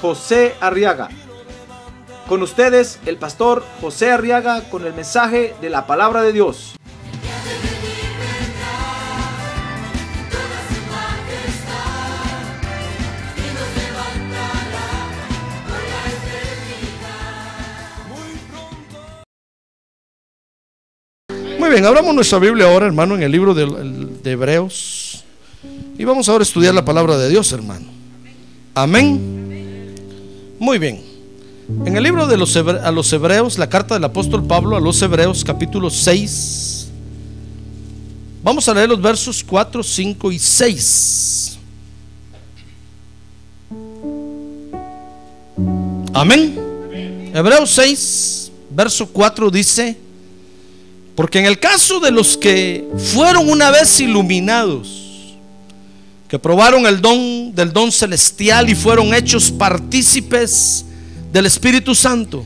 José Arriaga. Con ustedes, el pastor José Arriaga con el mensaje de la palabra de Dios. Muy bien, abramos nuestra Biblia ahora, hermano, en el libro de, de Hebreos. Y vamos ahora a estudiar la palabra de Dios, hermano. Amén. Muy bien. En el libro de los Hebre- a los Hebreos, la carta del apóstol Pablo a los Hebreos, capítulo 6. Vamos a leer los versos 4, 5 y 6. Amén. Hebreos 6, verso 4 dice, porque en el caso de los que fueron una vez iluminados, que probaron el don del don celestial y fueron hechos partícipes del Espíritu Santo,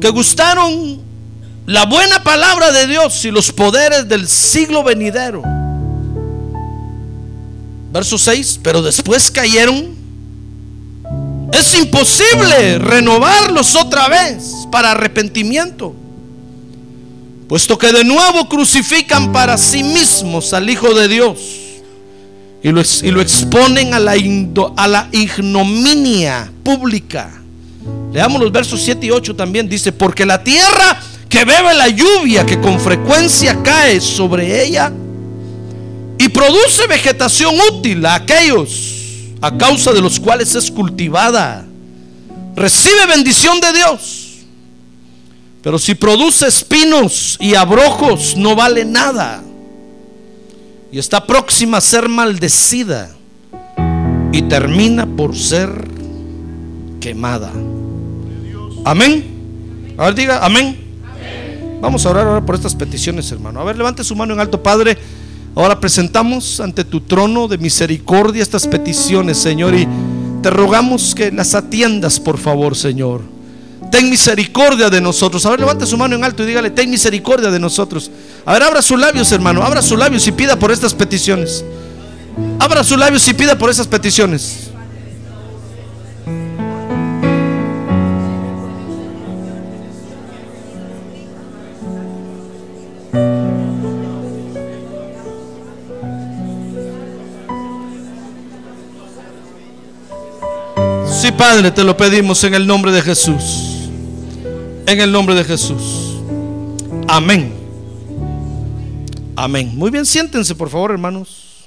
que gustaron la buena palabra de Dios y los poderes del siglo venidero. Verso 6, pero después cayeron. Es imposible renovarlos otra vez para arrepentimiento puesto que de nuevo crucifican para sí mismos al Hijo de Dios y lo, exponen a la, a la ignominia pública. Leamos los versos 7 y 8 también. Dice, porque la tierra que bebe la lluvia que con frecuencia cae sobre ella y produce vegetación útil a aquellos a causa de los cuales es cultivada, recibe bendición de Dios. Pero si produce espinos y abrojos, no vale nada. Y está próxima a ser maldecida. Y termina por ser quemada. Amén. A ver, diga, amén. Vamos a orar ahora por estas peticiones, hermano. A ver, levante su mano en alto, Padre. Ahora presentamos ante tu trono de misericordia estas peticiones, Señor. Y te rogamos que las atiendas, por favor, Señor. Ten misericordia de nosotros. A ver, levante su mano en alto y dígale, ten misericordia de nosotros. A ver, abra sus labios, hermano. Abra sus labios y pida por estas peticiones. Abra sus labios y pida por estas peticiones. Sí, Padre, te lo pedimos en el nombre de Jesús. En el nombre de Jesús. Amén. Amén. Muy bien, siéntense, por favor, hermanos.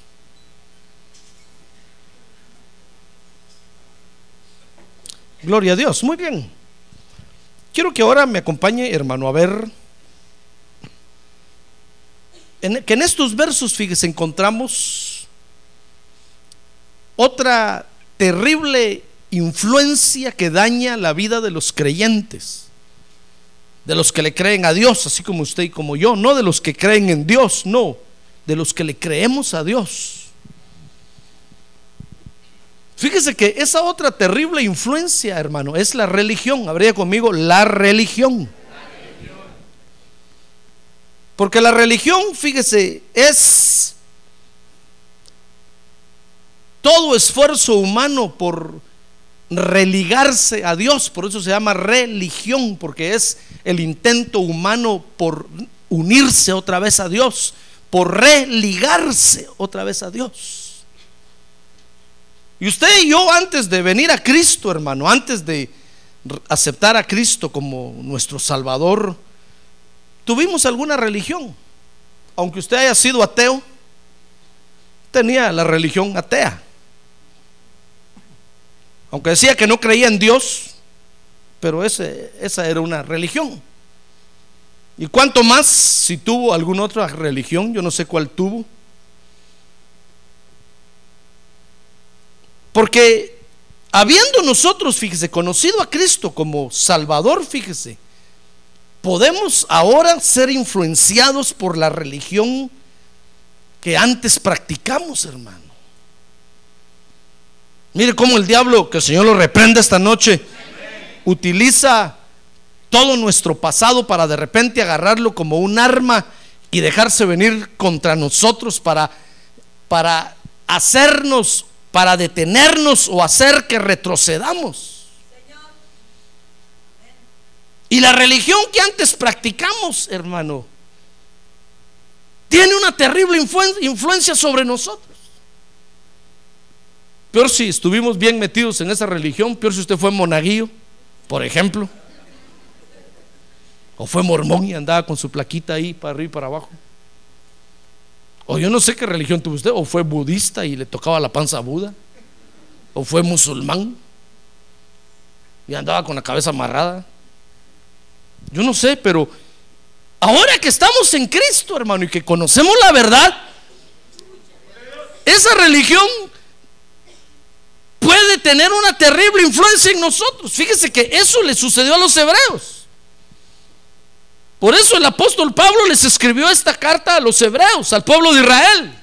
Gloria a Dios. Muy bien. Quiero que ahora me acompañe, hermano, a ver que en estos versos, fíjese, encontramos otra terrible influencia que daña la vida de los creyentes, de los que le creen a Dios, así como usted y como yo, no de los que creen en Dios, no, de los que le creemos a Dios. Fíjese que esa otra terrible influencia, hermano, es la religión. Habría conmigo la religión. Porque la religión, fíjese, es todo esfuerzo humano por religarse a Dios, por eso se llama religión, porque es el intento humano por unirse otra vez a Dios, por religarse otra vez a Dios. Y usted y yo antes de venir a Cristo, hermano, antes de aceptar a Cristo como nuestro Salvador, tuvimos alguna religión. Aunque usted haya sido ateo, tenía la religión atea. Aunque decía que no creía en Dios, pero esa era una religión. Y cuánto más si tuvo alguna otra religión, yo no sé cuál tuvo. Porque habiendo nosotros, fíjese, conocido a Cristo como Salvador, fíjese, podemos ahora ser influenciados por la religión que antes practicamos, hermano. Mire cómo el diablo, que el Señor lo reprenda esta noche, utiliza todo nuestro pasado para de repente agarrarlo como un arma y dejarse venir contra nosotros para, para hacernos, para detenernos o hacer que retrocedamos. Y la religión que antes practicamos, hermano, tiene una terrible influencia sobre nosotros. Peor si estuvimos bien metidos en esa religión, peor si usted fue monaguillo, por ejemplo. O fue mormón y andaba con su plaquita ahí para arriba y para abajo. O yo no sé qué religión tuvo usted. O fue budista y le tocaba la panza a Buda. O fue musulmán y andaba con la cabeza amarrada. Yo no sé, pero ahora que estamos en Cristo, hermano, y que conocemos la verdad, esa religión puede tener una terrible influencia en nosotros. Fíjese que eso le sucedió a los hebreos. Por eso el apóstol Pablo les escribió esta carta a los hebreos, al pueblo de Israel.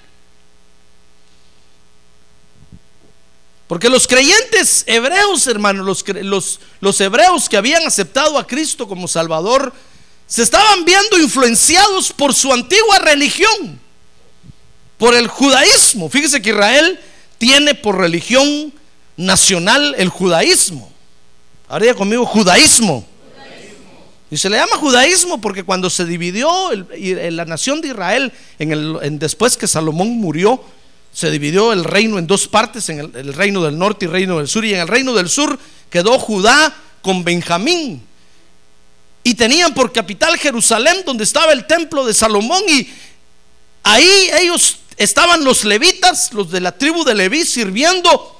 Porque los creyentes hebreos, hermanos, los, los, hebreos que habían aceptado a Cristo como Salvador, se estaban viendo influenciados por su antigua religión, por el judaísmo. Fíjese que Israel tiene por religión nacional el judaísmo. Ahora conmigo, judaísmo. Y se le llama judaísmo porque cuando se dividió la nación de Israel, después que Salomón murió, se dividió el reino en dos partes, en el, reino del norte y el reino del sur. Y en el reino del sur quedó Judá con Benjamín. Y tenían por capital Jerusalén, donde estaba el templo de Salomón. Y ahí ellos estaban los levitas, los de la tribu de Leví, sirviendo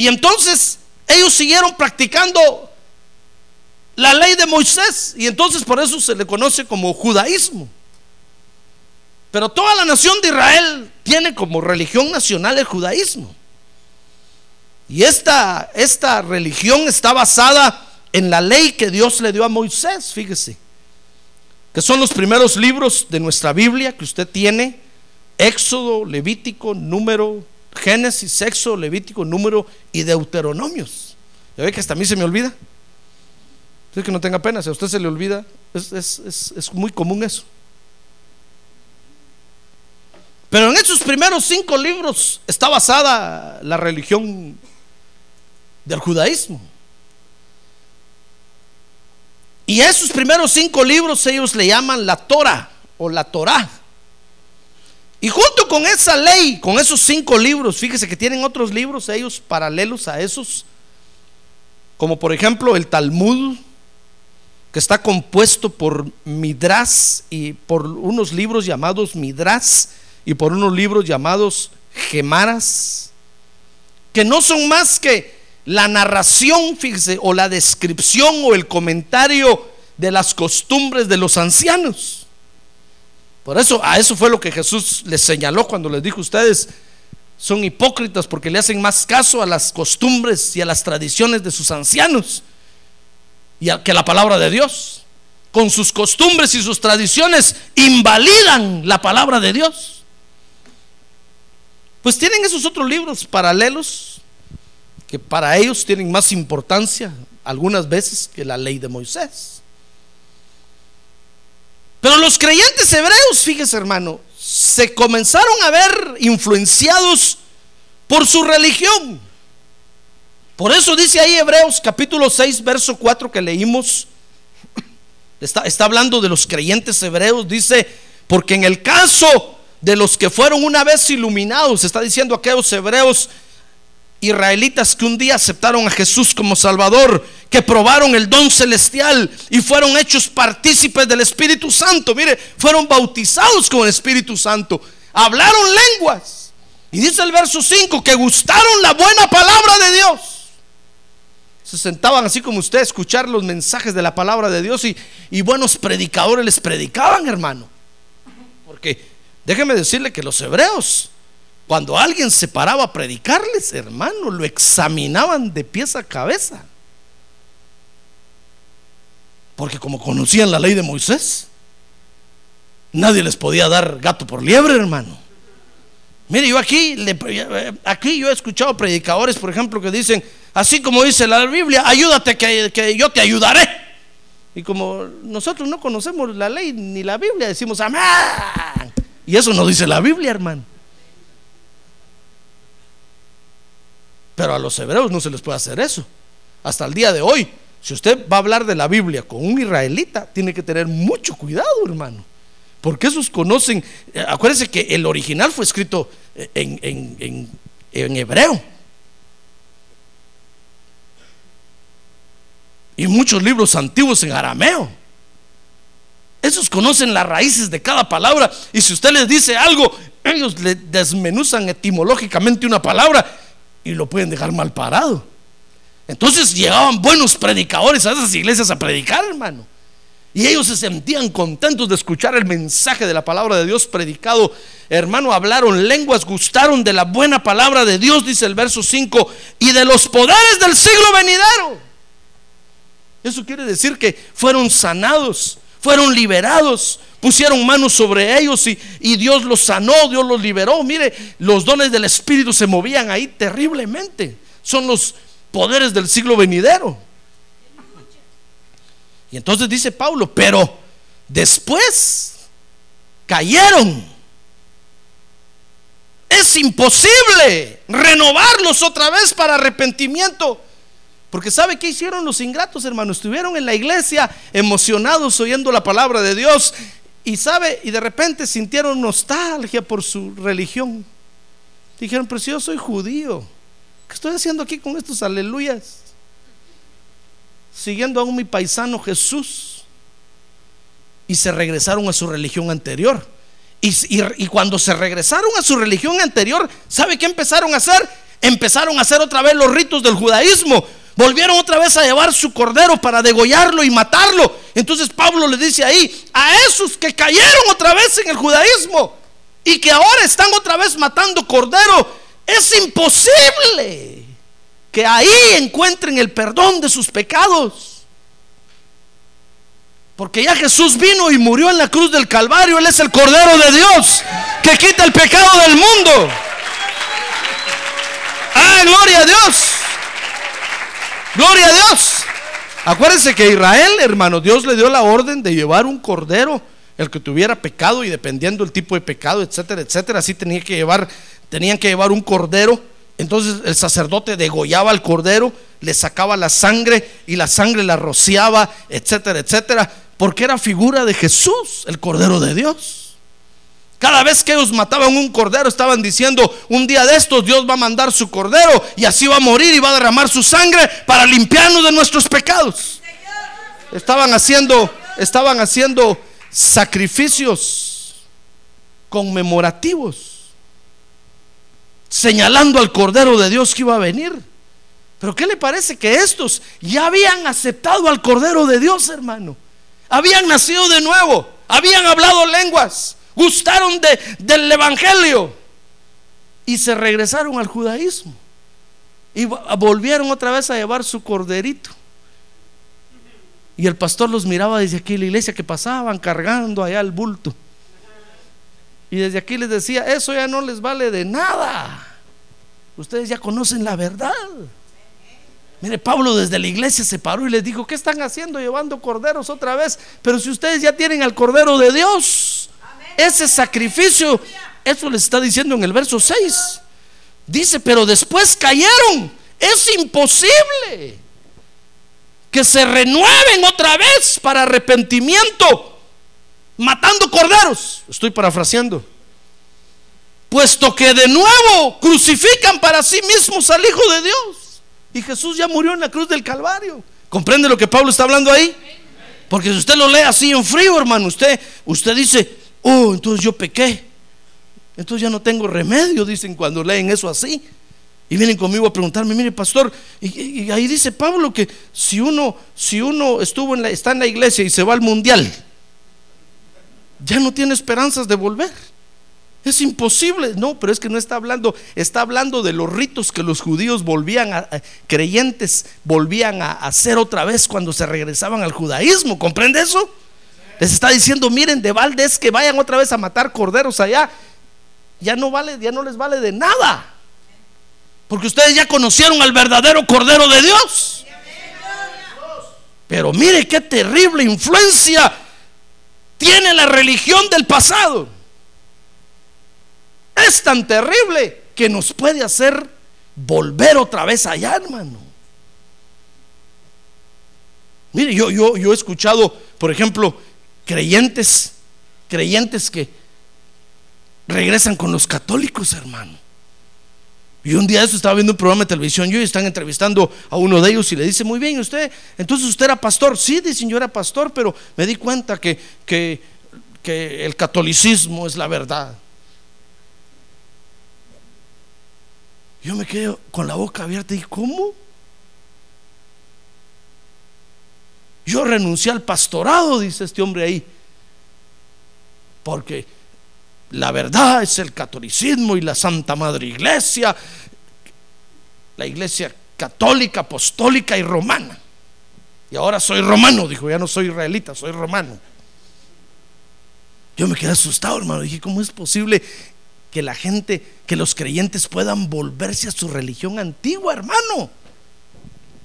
y entonces ellos siguieron practicando la ley de Moisés y entonces por eso se le conoce como judaísmo. Pero toda la nación de Israel tiene como religión nacional el judaísmo. Y esta, esta religión está basada en la ley que Dios le dio a Moisés, fíjese, que son los primeros libros de nuestra Biblia que usted tiene, Éxodo, Levítico, Número, Génesis, Sexo, Levítico, Número y Deuteronomios. Ya ve que hasta a mí se me olvida. Es que no tenga pena, si a usted se le olvida, es, muy común eso. Pero en esos primeros cinco libros está basada la religión del judaísmo. Y esos primeros cinco libros ellos le llaman la Torah o la Torah. Y junto con esa ley, con esos cinco libros, fíjese que tienen otros libros ellos paralelos a esos, como por ejemplo el Talmud, que está compuesto por Midras y por unos libros llamados Midras y por unos libros llamados Gemaras, que no son más que la narración, fíjese, o la descripción o el comentario de las costumbres de los ancianos. Por eso, a eso fue lo que Jesús les señaló cuando les dijo: Ustedes son hipócritas porque le hacen más caso a las costumbres y a las tradiciones de sus ancianos y a, que la palabra de Dios. Con sus costumbres y sus tradiciones invalidan la palabra de Dios. Pues tienen esos otros libros paralelos que para ellos tienen más importancia algunas veces que la ley de Moisés. Pero los creyentes hebreos, fíjese hermano, se comenzaron a ver influenciados por su religión. Por eso dice ahí Hebreos capítulo 6, verso 4 que leímos, está, está hablando de los creyentes hebreos, dice, porque en el caso de los que fueron una vez iluminados, está diciendo aquellos hebreos israelitas que un día aceptaron a Jesús como Salvador, que probaron el don celestial y fueron hechos partícipes del Espíritu Santo. Mire, fueron bautizados con el Espíritu Santo, hablaron lenguas. Y dice el verso 5 que gustaron la buena palabra de Dios. Se sentaban así como usted a escuchar los mensajes de la palabra de Dios y, y buenos predicadores les predicaban, hermano. Porque déjeme decirle que los hebreos cuando alguien se paraba a predicarles, hermano, lo examinaban de pies a cabeza. Porque como conocían la ley de Moisés, nadie les podía dar gato por liebre, hermano. Mire, yo aquí, aquí yo he escuchado predicadores, por ejemplo, que dicen, así como dice la Biblia, ayúdate que, que yo te ayudaré. Y como nosotros no conocemos la ley ni la Biblia, decimos amén. Y eso no dice la Biblia, hermano. Pero a los hebreos no se les puede hacer eso. Hasta el día de hoy, si usted va a hablar de la Biblia con un israelita, tiene que tener mucho cuidado, hermano. Porque esos conocen, eh, acuérdense que el original fue escrito en, en hebreo. Y muchos libros antiguos en arameo. Esos conocen las raíces de cada palabra. Y si usted les dice algo, ellos le desmenuzan etimológicamente una palabra y lo pueden dejar mal parado. Entonces llegaban buenos predicadores a esas iglesias a predicar, hermano. Y ellos se sentían contentos de escuchar el mensaje de la palabra de Dios predicado. Hermano, hablaron lenguas, gustaron de la buena palabra de Dios, dice el verso 5, y de los poderes del siglo venidero. Eso quiere decir que fueron sanados, fueron liberados, pusieron manos sobre ellos y, Dios los sanó, Dios los liberó. Mire, los dones del Espíritu se movían ahí terriblemente. Son los poderes del siglo venidero. Y entonces dice Pablo, pero después cayeron. Es imposible renovarlos otra vez para arrepentimiento. Porque ¿sabe qué hicieron los ingratos, hermanos? Estuvieron en la iglesia emocionados oyendo la palabra de Dios y sabe, y de repente sintieron nostalgia por su religión. Dijeron, pero si yo soy judío, ¿qué estoy haciendo aquí con estos aleluyas? Siguiendo a un mi paisano Jesús. Y se regresaron a su religión anterior. Y cuando se regresaron a su religión anterior, ¿sabe qué empezaron a hacer? Empezaron a hacer otra vez los ritos del judaísmo volvieron otra vez a llevar su cordero para degollarlo y matarlo. Entonces Pablo le dice ahí, a esos que cayeron otra vez en el judaísmo y que ahora están otra vez matando cordero, es imposible que ahí encuentren el perdón de sus pecados. Porque ya Jesús vino y murió en la cruz del Calvario. Él es el Cordero de Dios que quita el pecado del mundo. Ah, gloria a Dios. Gloria a Dios. Acuérdense que Israel, hermano, Dios le dio la orden de llevar un cordero, el que tuviera pecado y dependiendo del tipo de pecado, etcétera, etcétera, así tenía que llevar, tenían que llevar un cordero. Entonces el sacerdote degollaba al cordero, le sacaba la sangre y la sangre la rociaba, etcétera, etcétera, porque era figura de Jesús, el cordero de Dios. Cada vez que ellos mataban un cordero, estaban diciendo, un día de estos Dios va a mandar su cordero y así va a morir y va a derramar su sangre para limpiarnos de nuestros pecados. Estaban haciendo, estaban haciendo sacrificios conmemorativos, señalando al cordero de Dios que iba a venir. Pero ¿qué le parece que estos ya habían aceptado al cordero de Dios, hermano? Habían nacido de nuevo, habían hablado lenguas gustaron de, del Evangelio y se regresaron al judaísmo. Y volvieron otra vez a llevar su corderito. Y el pastor los miraba desde aquí, la iglesia que pasaban cargando allá el bulto. Y desde aquí les decía, eso ya no les vale de nada. Ustedes ya conocen la verdad. Mire, Pablo desde la iglesia se paró y les dijo, ¿qué están haciendo llevando corderos otra vez? Pero si ustedes ya tienen al cordero de Dios, ese sacrificio, eso les está diciendo en el verso 6. Dice, pero después cayeron. Es imposible que se renueven otra vez para arrepentimiento, matando corderos. Estoy parafraseando. Puesto que de nuevo crucifican para sí mismos al Hijo de Dios. Y Jesús ya murió en la cruz del Calvario. ¿Comprende lo que Pablo está hablando ahí? Porque si usted lo lee así en frío, hermano, usted, usted dice, oh, entonces yo pequé. Entonces ya no tengo remedio, dicen cuando leen eso así. Y vienen conmigo a preguntarme, mire pastor, y, ahí dice Pablo que si uno, si uno estuvo en la, está en la iglesia y se va al mundial, ya no tiene esperanzas de volver. Es imposible. No, pero es que no está hablando, está hablando de los ritos que los judíos volvían a, creyentes, volvían a hacer otra vez cuando se regresaban al judaísmo. ¿Comprende eso? Les está diciendo, miren, de balde es que vayan otra vez a matar corderos allá. Ya no vale, ya no les vale de nada. Porque ustedes ya conocieron al verdadero cordero de Dios. Pero mire qué terrible influencia tiene la religión del pasado. Es tan terrible que nos puede hacer volver otra vez allá, hermano. Mire, yo, yo, yo he escuchado, por ejemplo, creyentes, creyentes que regresan con los católicos, hermano. Y un día eso estaba viendo un programa de televisión yo y están entrevistando a uno de ellos y le dice, muy bien, usted, entonces usted era pastor. Sí, dicen, yo era pastor, pero me di cuenta que, que, que el catolicismo es la verdad. Yo me quedo con la boca abierta y ¿cómo? Yo renuncié al pastorado, dice este hombre ahí, porque la verdad es el catolicismo y la Santa Madre Iglesia, la iglesia católica, apostólica y romana. Y ahora soy romano, dijo, ya no soy israelita, soy romano. Yo me quedé asustado, hermano. Dije, ¿cómo es posible que la gente, que los creyentes puedan volverse a su religión antigua, hermano?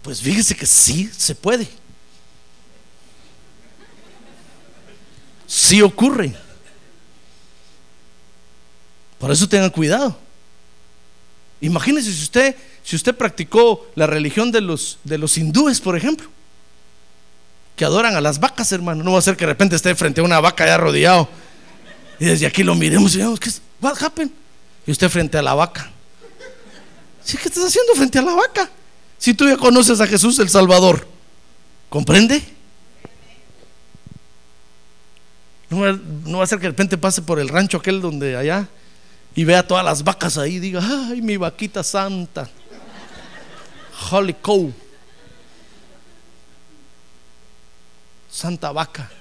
Pues fíjese que sí se puede. Sí ocurre. Por eso tengan cuidado. Imagínense si usted, si usted practicó la religión de los, de los hindúes, por ejemplo, que adoran a las vacas, hermano. No va a ser que de repente esté frente a una vaca ya arrodillado y desde aquí lo miremos y digamos, ¿qué es? What happened? Y usted frente a la vaca. ¿Sí, ¿Qué estás haciendo frente a la vaca? Si tú ya conoces a Jesús el Salvador, ¿comprende? No va, a ser que de repente pase por el rancho aquel donde allá y vea todas las vacas ahí y diga, ay, mi vaquita santa, holy cow, santa vaca.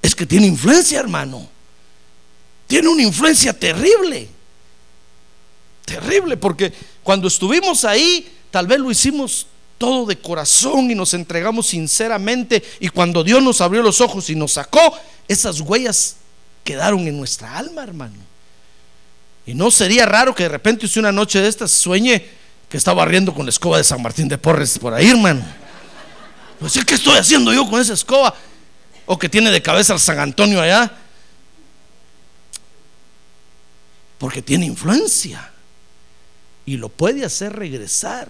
Es que tiene influencia, hermano. Tiene una influencia terrible. Terrible, porque cuando estuvimos ahí, tal vez lo hicimos todo de corazón y nos entregamos sinceramente. Y cuando Dios nos abrió los ojos y nos sacó, esas huellas quedaron en nuestra alma, hermano. Y no sería raro que de repente usted una noche de estas sueñe que está barriendo con la escoba de San Martín de Porres por ahí, hermano. Pues, ¿qué estoy haciendo yo con esa escoba? O que tiene de cabeza al San Antonio allá. Porque tiene influencia. Y lo puede hacer regresar.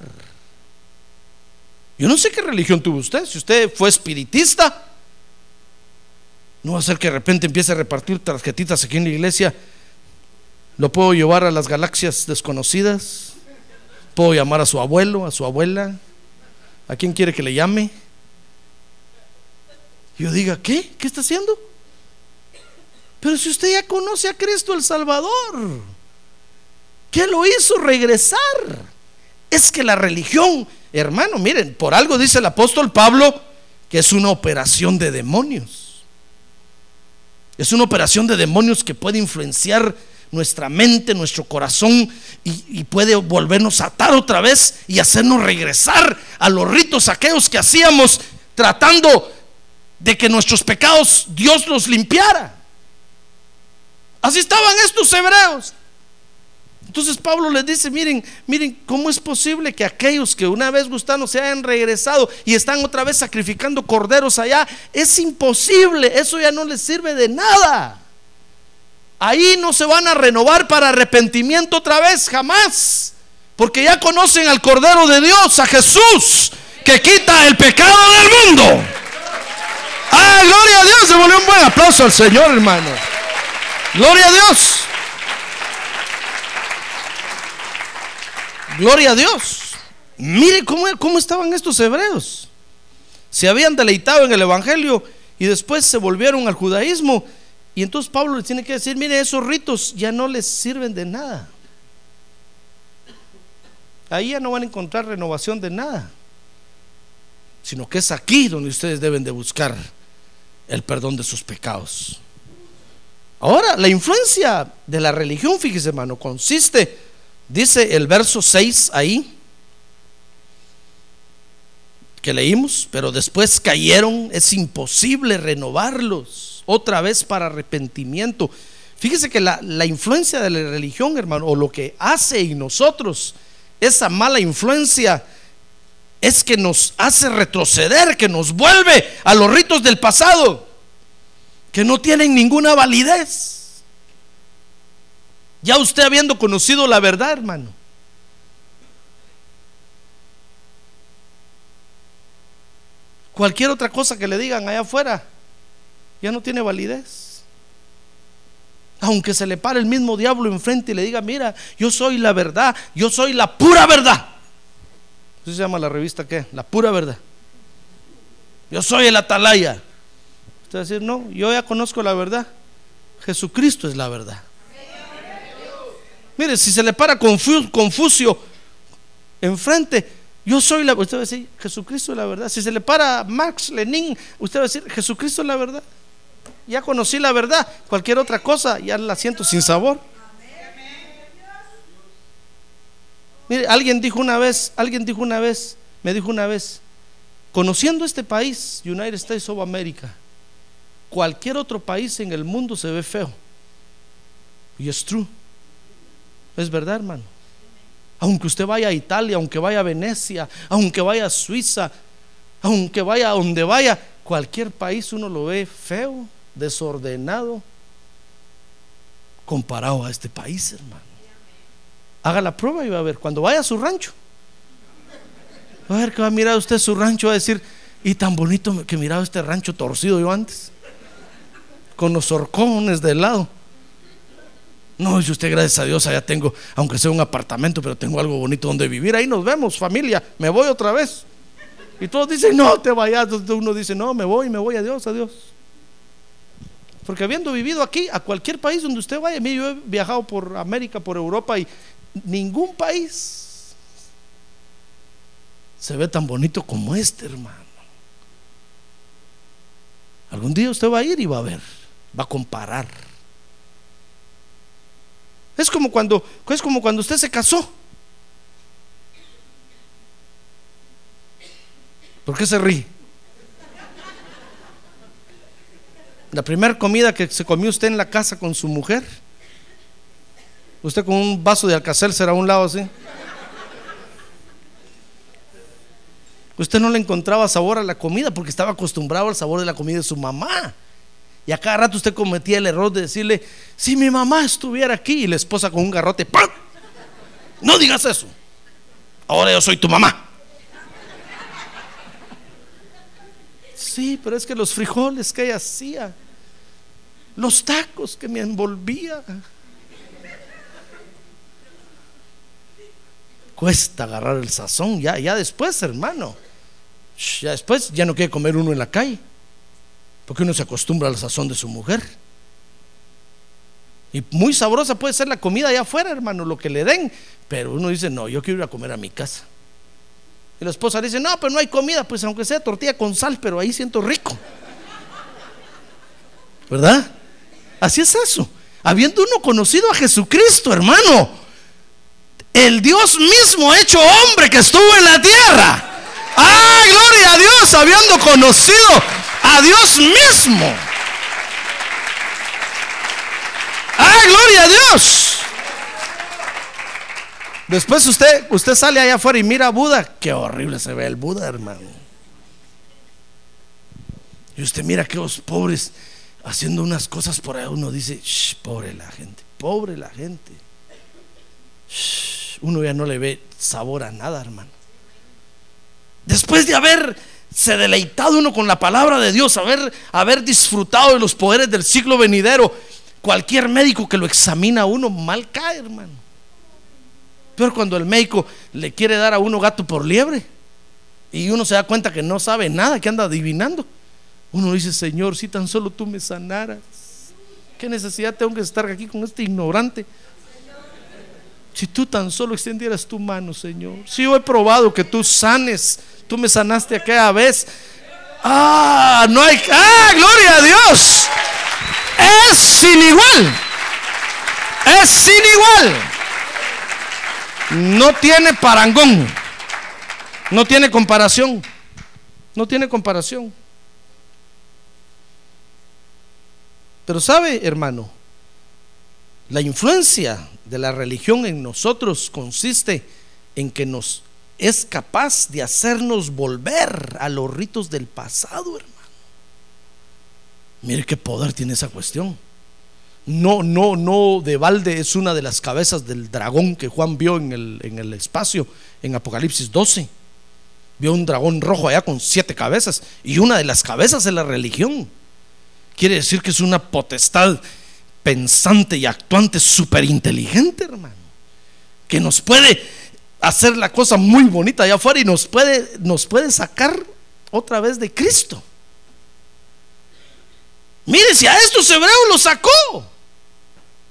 Yo no sé qué religión tuvo usted. Si usted fue espiritista, no va a ser que de repente empiece a repartir tarjetitas aquí en la iglesia. Lo puedo llevar a las galaxias desconocidas. Puedo llamar a su abuelo, a su abuela. ¿A quién quiere que le llame? Yo diga, ¿qué? ¿Qué está haciendo? Pero si usted ya conoce a Cristo el Salvador, ¿qué lo hizo regresar? Es que la religión Hermano, miren, por algo dice el apóstol Pablo que es una operación de demonios. Es una operación de demonios que puede influenciar nuestra mente, nuestro corazón y, puede volvernos a atar otra vez y hacernos regresar a los ritos aquellos que hacíamos tratando de que nuestros pecados Dios los limpiara. Así estaban estos hebreos. Entonces Pablo les dice, miren, miren, ¿cómo es posible que aquellos que una vez gustaron se hayan regresado y están otra vez sacrificando corderos allá? Es imposible, eso ya no les sirve de nada. Ahí no se van a renovar para arrepentimiento otra vez, jamás. Porque ya conocen al Cordero de Dios, a Jesús, que quita el pecado del mundo. Ah, gloria a Dios, volvió un buen aplauso al Señor, hermano. Gloria a Dios. Gloria a Dios. Mire cómo, cómo estaban estos hebreos. Se habían deleitado en el Evangelio y después se volvieron al judaísmo. Y entonces Pablo les tiene que decir, mire, esos ritos ya no les sirven de nada. Ahí ya no van a encontrar renovación de nada. Sino que es aquí donde ustedes deben de buscar el perdón de sus pecados. Ahora, la influencia de la religión, fíjese hermano, consiste, dice el verso 6 ahí, que leímos, pero después cayeron, es imposible renovarlos otra vez para arrepentimiento. Fíjese que la, la, influencia de la religión, hermano, o lo que hace en nosotros, esa mala influencia, es que nos hace retroceder, que nos vuelve a los ritos del pasado, que no tienen ninguna validez. Ya usted habiendo conocido la verdad, hermano. Cualquier otra cosa que le digan allá afuera ya no tiene validez. Aunque se le pare el mismo diablo enfrente y le diga, mira, yo soy la verdad, yo soy la pura verdad. Eso se llama la revista qué? La pura verdad. Yo soy el atalaya. Usted va a decir, no, yo ya conozco la verdad. Jesucristo es la verdad. Mire, si se le para Confucio enfrente, yo soy la Usted va a decir, Jesucristo es la verdad. Si se le para Max Lenin, usted va a decir, Jesucristo es la verdad. Ya conocí la verdad. Cualquier otra cosa ya la siento sin sabor. Mire, alguien dijo una vez, alguien dijo una vez, me dijo una vez, conociendo este país, United States of America, cualquier otro país en el mundo se ve feo. Y es true. Es verdad, hermano. Aunque usted vaya a Italia, aunque vaya a Venecia, aunque vaya a Suiza, aunque vaya a donde vaya, cualquier país uno lo ve feo, desordenado, comparado a este país, hermano. Haga la prueba y va a ver, cuando vaya a su rancho, va a ver que va a mirar usted su rancho, va a decir, y tan bonito que miraba este rancho torcido yo antes, con los horcones de lado. No, dice usted, gracias a Dios, allá tengo, aunque sea un apartamento, pero tengo algo bonito donde vivir. Ahí nos vemos, familia, me voy otra vez. Y todos dicen, no te vayas. Uno dice, no, me voy, me voy, adiós, adiós. Porque habiendo vivido aquí, a cualquier país donde usted vaya, yo he viajado por América, por Europa y ningún país se ve tan bonito como este, hermano. Algún día usted va a ir y va a ver, va a comparar. Es como cuando, es como cuando usted se casó. ¿Por qué se ríe? La primera comida que se comió usted en la casa con su mujer, usted con un vaso de alcacer será a un lado así. Usted no le encontraba sabor a la comida porque estaba acostumbrado al sabor de la comida de su mamá. Y a cada rato usted cometía el error de decirle, si mi mamá estuviera aquí y la esposa con un garrote, ¡pam! No digas eso. Ahora yo soy tu mamá. Sí, pero es que los frijoles que ella hacía, los tacos que me envolvía. Cuesta agarrar el sazón, ya, ya después, hermano. Ya después ya no quiere comer uno en la calle. Porque uno se acostumbra al sazón de su mujer. Y muy sabrosa puede ser la comida allá afuera, hermano, lo que le den. Pero uno dice, no, yo quiero ir a comer a mi casa. Y la esposa dice, no, pero no hay comida, pues aunque sea tortilla con sal, pero ahí siento rico. ¿Verdad? Así es eso. Habiendo uno conocido a Jesucristo, hermano, el Dios mismo hecho hombre que estuvo en la tierra. ¡Ah, gloria a Dios! Habiendo conocido a Dios mismo. ¡Ah, gloria a Dios! Después usted, usted sale allá afuera y mira a Buda. Qué horrible se ve el Buda, hermano. Y usted mira que los pobres haciendo unas cosas por ahí. Uno dice, pobre la gente, pobre la gente. uno ya no le ve sabor a nada, hermano. Después de haber se deleitado uno con la palabra de Dios, haber, haber disfrutado de los poderes del siglo venidero, cualquier médico que lo examina a uno mal cae, hermano. Pero cuando el médico le quiere dar a uno gato por liebre y uno se da cuenta que no sabe nada, que anda adivinando, uno dice, Señor, si tan solo tú me sanaras, ¿qué necesidad tengo que estar aquí con este ignorante? Si tú tan solo extendieras tu mano, Señor. Si yo he probado que tú sanes, tú me sanaste aquella vez. Ah, no hay. Ah, gloria a Dios. Es sin igual. Es sin igual. No tiene parangón. No tiene comparación. No tiene comparación. Pero sabe, hermano, la influencia de la religión en nosotros consiste en que nos es capaz de hacernos volver a los ritos del pasado, hermano. Mire qué poder tiene esa cuestión. No, no, no, de balde es una de las cabezas del dragón que Juan vio en el, en el espacio en Apocalipsis 12. Vio un dragón rojo allá con siete cabezas y una de las cabezas es la religión. Quiere decir que es una potestad pensante y actuante súper inteligente, hermano. Que nos puede hacer la cosa muy bonita allá afuera y nos puede, nos puede sacar otra vez de Cristo. Mire, si a estos hebreos los sacó.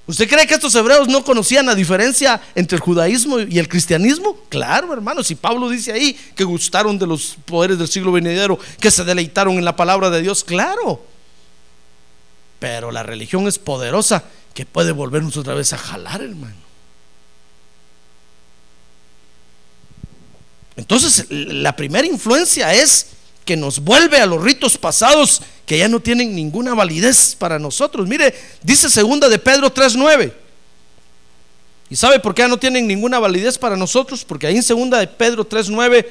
¿Usted cree que estos hebreos no conocían la diferencia entre el judaísmo y el cristianismo? Claro, hermano. Si Pablo dice ahí que gustaron de los poderes del siglo venidero, que se deleitaron en la palabra de Dios, claro. Pero la religión es poderosa que puede volvernos otra vez a jalar, hermano. Entonces, la primera influencia es que nos vuelve a los ritos pasados que ya no tienen ninguna validez para nosotros. Mire, dice segunda de Pedro 3:9. ¿Y sabe por qué ya no tienen ninguna validez para nosotros? Porque ahí en segunda de Pedro 3:9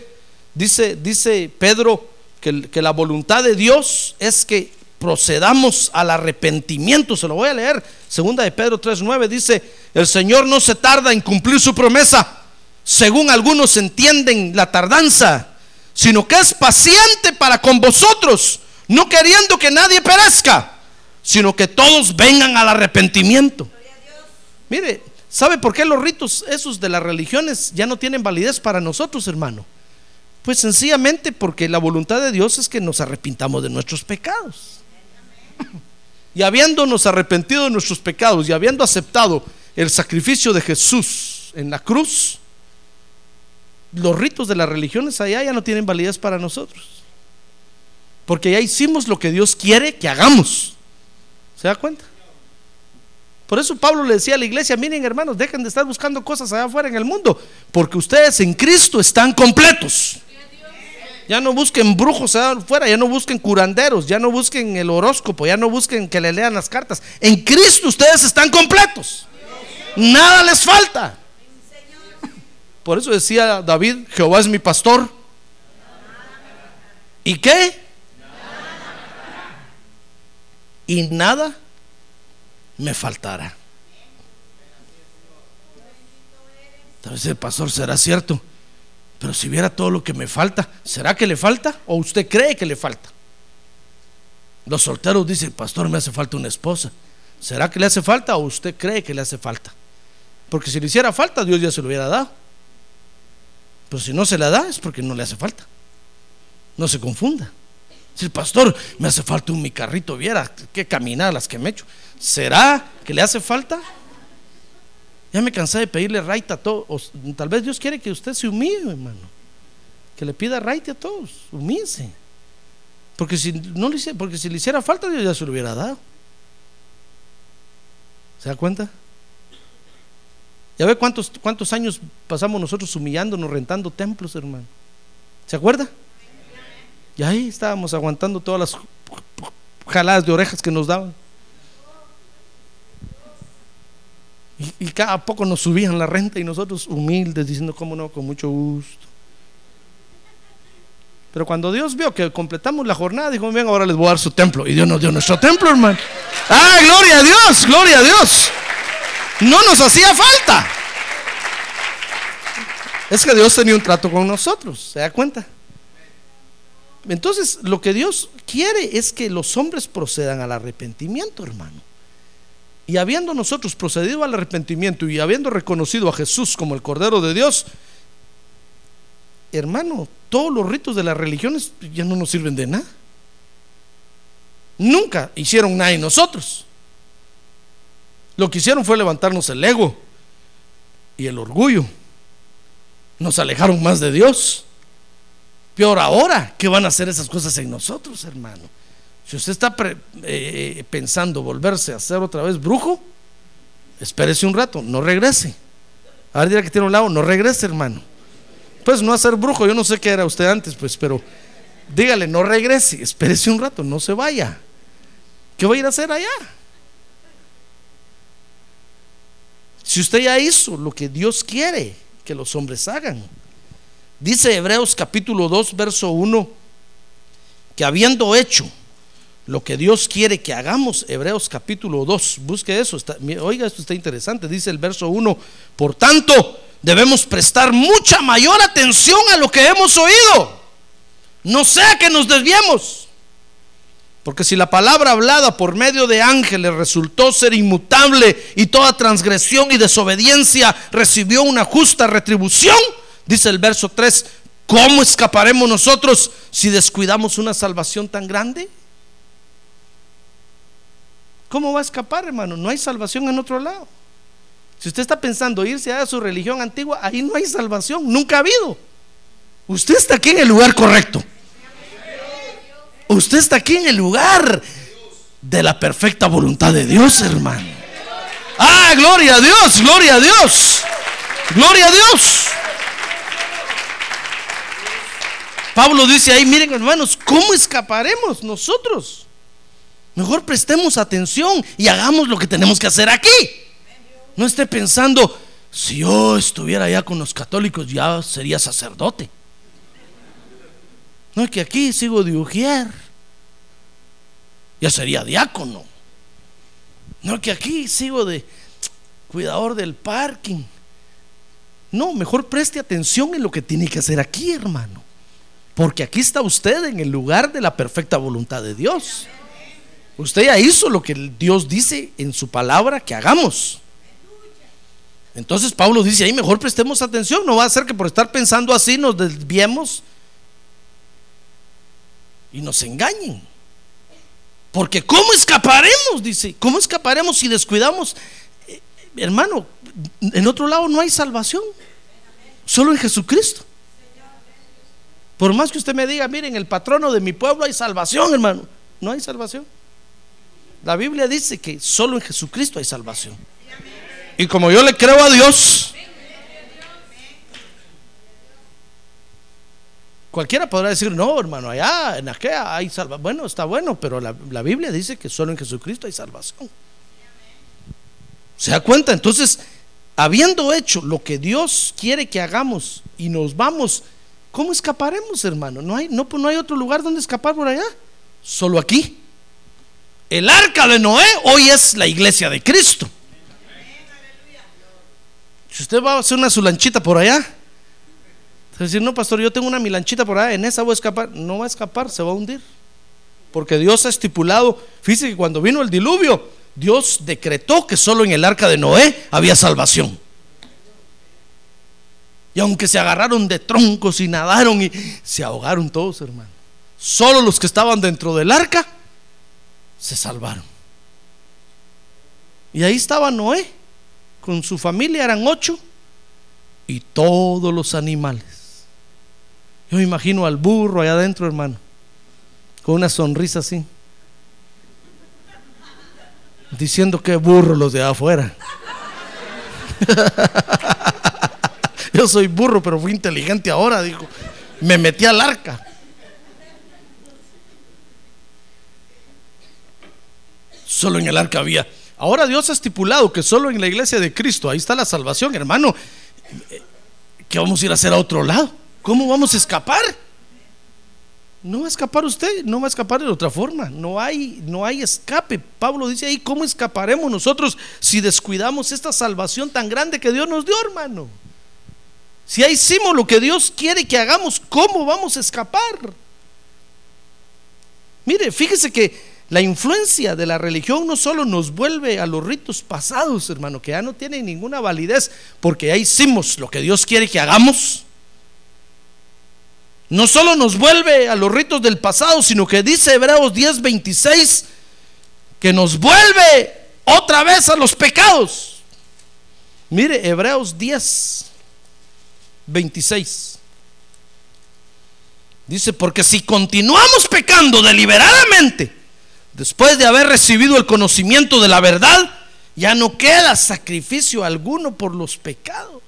dice dice Pedro que, que la voluntad de Dios es que procedamos al arrepentimiento. Se lo voy a leer. Segunda de Pedro 3:9 dice, "El Señor no se tarda en cumplir su promesa, según algunos entienden la tardanza, sino que es paciente para con vosotros, no queriendo que nadie perezca, sino que todos vengan al arrepentimiento. Mire, ¿sabe por qué los ritos esos de las religiones ya no tienen validez para nosotros, hermano? Pues sencillamente porque la voluntad de Dios es que nos arrepintamos de nuestros pecados. Y habiéndonos arrepentido de nuestros pecados y habiendo aceptado el sacrificio de Jesús en la cruz, los ritos de las religiones allá ya no tienen validez para nosotros. Porque ya hicimos lo que Dios quiere que hagamos. ¿Se da cuenta? Por eso Pablo le decía a la iglesia, miren hermanos, dejen de estar buscando cosas allá afuera en el mundo, porque ustedes en Cristo están completos. Ya no busquen brujos allá afuera, ya no busquen curanderos, ya no busquen el horóscopo, ya no busquen que le lean las cartas. En Cristo ustedes están completos. Nada les falta. Por eso decía David, Jehová es mi pastor. ¿Y qué? Y nada me faltará. Tal vez el pastor será cierto, pero si viera todo lo que me falta, ¿será que le falta o usted cree que le falta? Los solteros dicen, pastor, me hace falta una esposa. ¿Será que le hace falta o usted cree que le hace falta? Porque si le hiciera falta, Dios ya se lo hubiera dado. Pero si no se la da es porque no le hace falta. No se confunda. Si el pastor me hace falta un mi carrito, viera qué caminadas que me he hecho. ¿Será que le hace falta? Ya me cansé de pedirle raite a todos. Tal vez Dios quiere que usted se humille, hermano. Que le pida raite a todos. Humíense. Porque si no le porque si le hiciera falta, Dios ya se lo hubiera dado. ¿Se da cuenta? ¿Ya ve cuántos, cuántos años pasamos nosotros humillándonos, rentando templos, hermano? ¿Se acuerda? Y ahí estábamos aguantando todas las jaladas de orejas que nos daban. Y, cada poco nos subían la renta y nosotros humildes diciendo, ¿cómo no? Con mucho gusto. Pero cuando Dios vio que completamos la jornada, dijo, venga, ahora les voy a dar su templo. Y Dios nos dio nuestro templo, hermano. ¡Ah, gloria a Dios! ¡Gloria a Dios! No nos hacía falta. Es que Dios tenía un trato con nosotros, ¿se da cuenta? Entonces, lo que Dios quiere es que los hombres procedan al arrepentimiento, hermano. Y habiendo nosotros procedido al arrepentimiento y habiendo reconocido a Jesús como el Cordero de Dios, hermano, todos los ritos de las religiones ya no nos sirven de nada. Nunca hicieron nada en nosotros. Lo que hicieron fue levantarnos el ego y el orgullo. Nos alejaron más de Dios. Peor ahora, ¿qué van a hacer esas cosas en nosotros, hermano? Si usted está eh, pensando volverse a hacer otra vez brujo, espérese un rato, no regrese. Ahora dirá que tiene un lado, no regrese, hermano. Pues no a ser brujo, yo no sé qué era usted antes, pues, pero dígale, no regrese, espérese un rato, no se vaya. ¿Qué va a ir a hacer allá? Si usted ya hizo lo que Dios quiere que los hombres hagan. Dice Hebreos capítulo 2, verso 1, que habiendo hecho lo que Dios quiere que hagamos, Hebreos capítulo 2, busque eso, oiga, esto está interesante, dice el verso 1, por tanto, debemos prestar mucha mayor atención a lo que hemos oído, no sea que nos desviemos. Porque si la palabra hablada por medio de ángeles resultó ser inmutable y toda transgresión y desobediencia recibió una justa retribución, dice el verso 3, ¿cómo escaparemos nosotros si descuidamos una salvación tan grande? ¿Cómo va a escapar, hermano? No hay salvación en otro lado. Si usted está pensando irse a su religión antigua, ahí no hay salvación, nunca ha habido. Usted está aquí en el lugar correcto. Usted está aquí en el lugar de la perfecta voluntad de Dios, hermano. Ah, gloria a Dios, gloria a Dios. Gloria a Dios. Pablo dice ahí, miren hermanos, ¿cómo escaparemos nosotros? Mejor prestemos atención y hagamos lo que tenemos que hacer aquí. No esté pensando, si yo estuviera allá con los católicos ya sería sacerdote. No es que aquí sigo de ujier. Ya sería diácono. No es que aquí sigo de cuidador del parking. No, mejor preste atención en lo que tiene que hacer aquí, hermano. Porque aquí está usted en el lugar de la perfecta voluntad de Dios. Usted ya hizo lo que Dios dice en su palabra que hagamos. Entonces Pablo dice ahí, mejor prestemos atención. No va a ser que por estar pensando así nos desviemos y nos engañen. Porque ¿cómo escaparemos? Dice, ¿cómo escaparemos si descuidamos? Eh, hermano, en otro lado no hay salvación. Solo en Jesucristo. Por más que usted me diga, miren, el patrono de mi pueblo hay salvación, hermano. No hay salvación. La Biblia dice que solo en Jesucristo hay salvación. Y como yo le creo a Dios, Cualquiera podrá decir, no, hermano, allá en aquella hay salvación. Bueno, está bueno, pero la, Biblia dice que solo en Jesucristo hay salvación. ¿Se da cuenta? Entonces, habiendo hecho lo que Dios quiere que hagamos y nos vamos, ¿cómo escaparemos, hermano? No hay, no, no hay otro lugar donde escapar por allá, solo aquí. El arca de Noé hoy es la iglesia de Cristo. Si usted va a hacer una su lanchita por allá, decir, no, pastor, yo tengo una milanchita por ahí, en esa voy a escapar. No va a escapar, se va a hundir. Porque Dios ha estipulado, fíjese que cuando vino el diluvio, Dios decretó que solo en el arca de Noé había salvación. Y aunque se agarraron de troncos y nadaron y se ahogaron todos, hermano. Solo los que estaban dentro del arca se salvaron. Y ahí estaba Noé, con su familia eran ocho, y todos los animales. Yo me imagino al burro allá adentro, hermano, con una sonrisa así, diciendo que burro los de afuera. Yo soy burro, pero fui inteligente ahora, dijo. Me metí al arca. Solo en el arca había. Ahora Dios ha estipulado que solo en la iglesia de Cristo, ahí está la salvación, hermano. ¿Qué vamos a ir a hacer a otro lado? ¿Cómo vamos a escapar? No va a escapar usted, no va a escapar de otra forma. No hay, no hay escape. Pablo dice ahí, ¿cómo escaparemos nosotros si descuidamos esta salvación tan grande que Dios nos dio, hermano? Si ahí hicimos lo que Dios quiere que hagamos, ¿cómo vamos a escapar? Mire, fíjese que la influencia de la religión no solo nos vuelve a los ritos pasados, hermano, que ya no tienen ninguna validez, porque ya hicimos lo que Dios quiere que hagamos no solo nos vuelve a los ritos del pasado, sino que dice Hebreos 10:26 que nos vuelve otra vez a los pecados. Mire, Hebreos 10, 26. Dice, porque si continuamos pecando deliberadamente, después de haber recibido el conocimiento de la verdad, ya no queda sacrificio alguno por los pecados.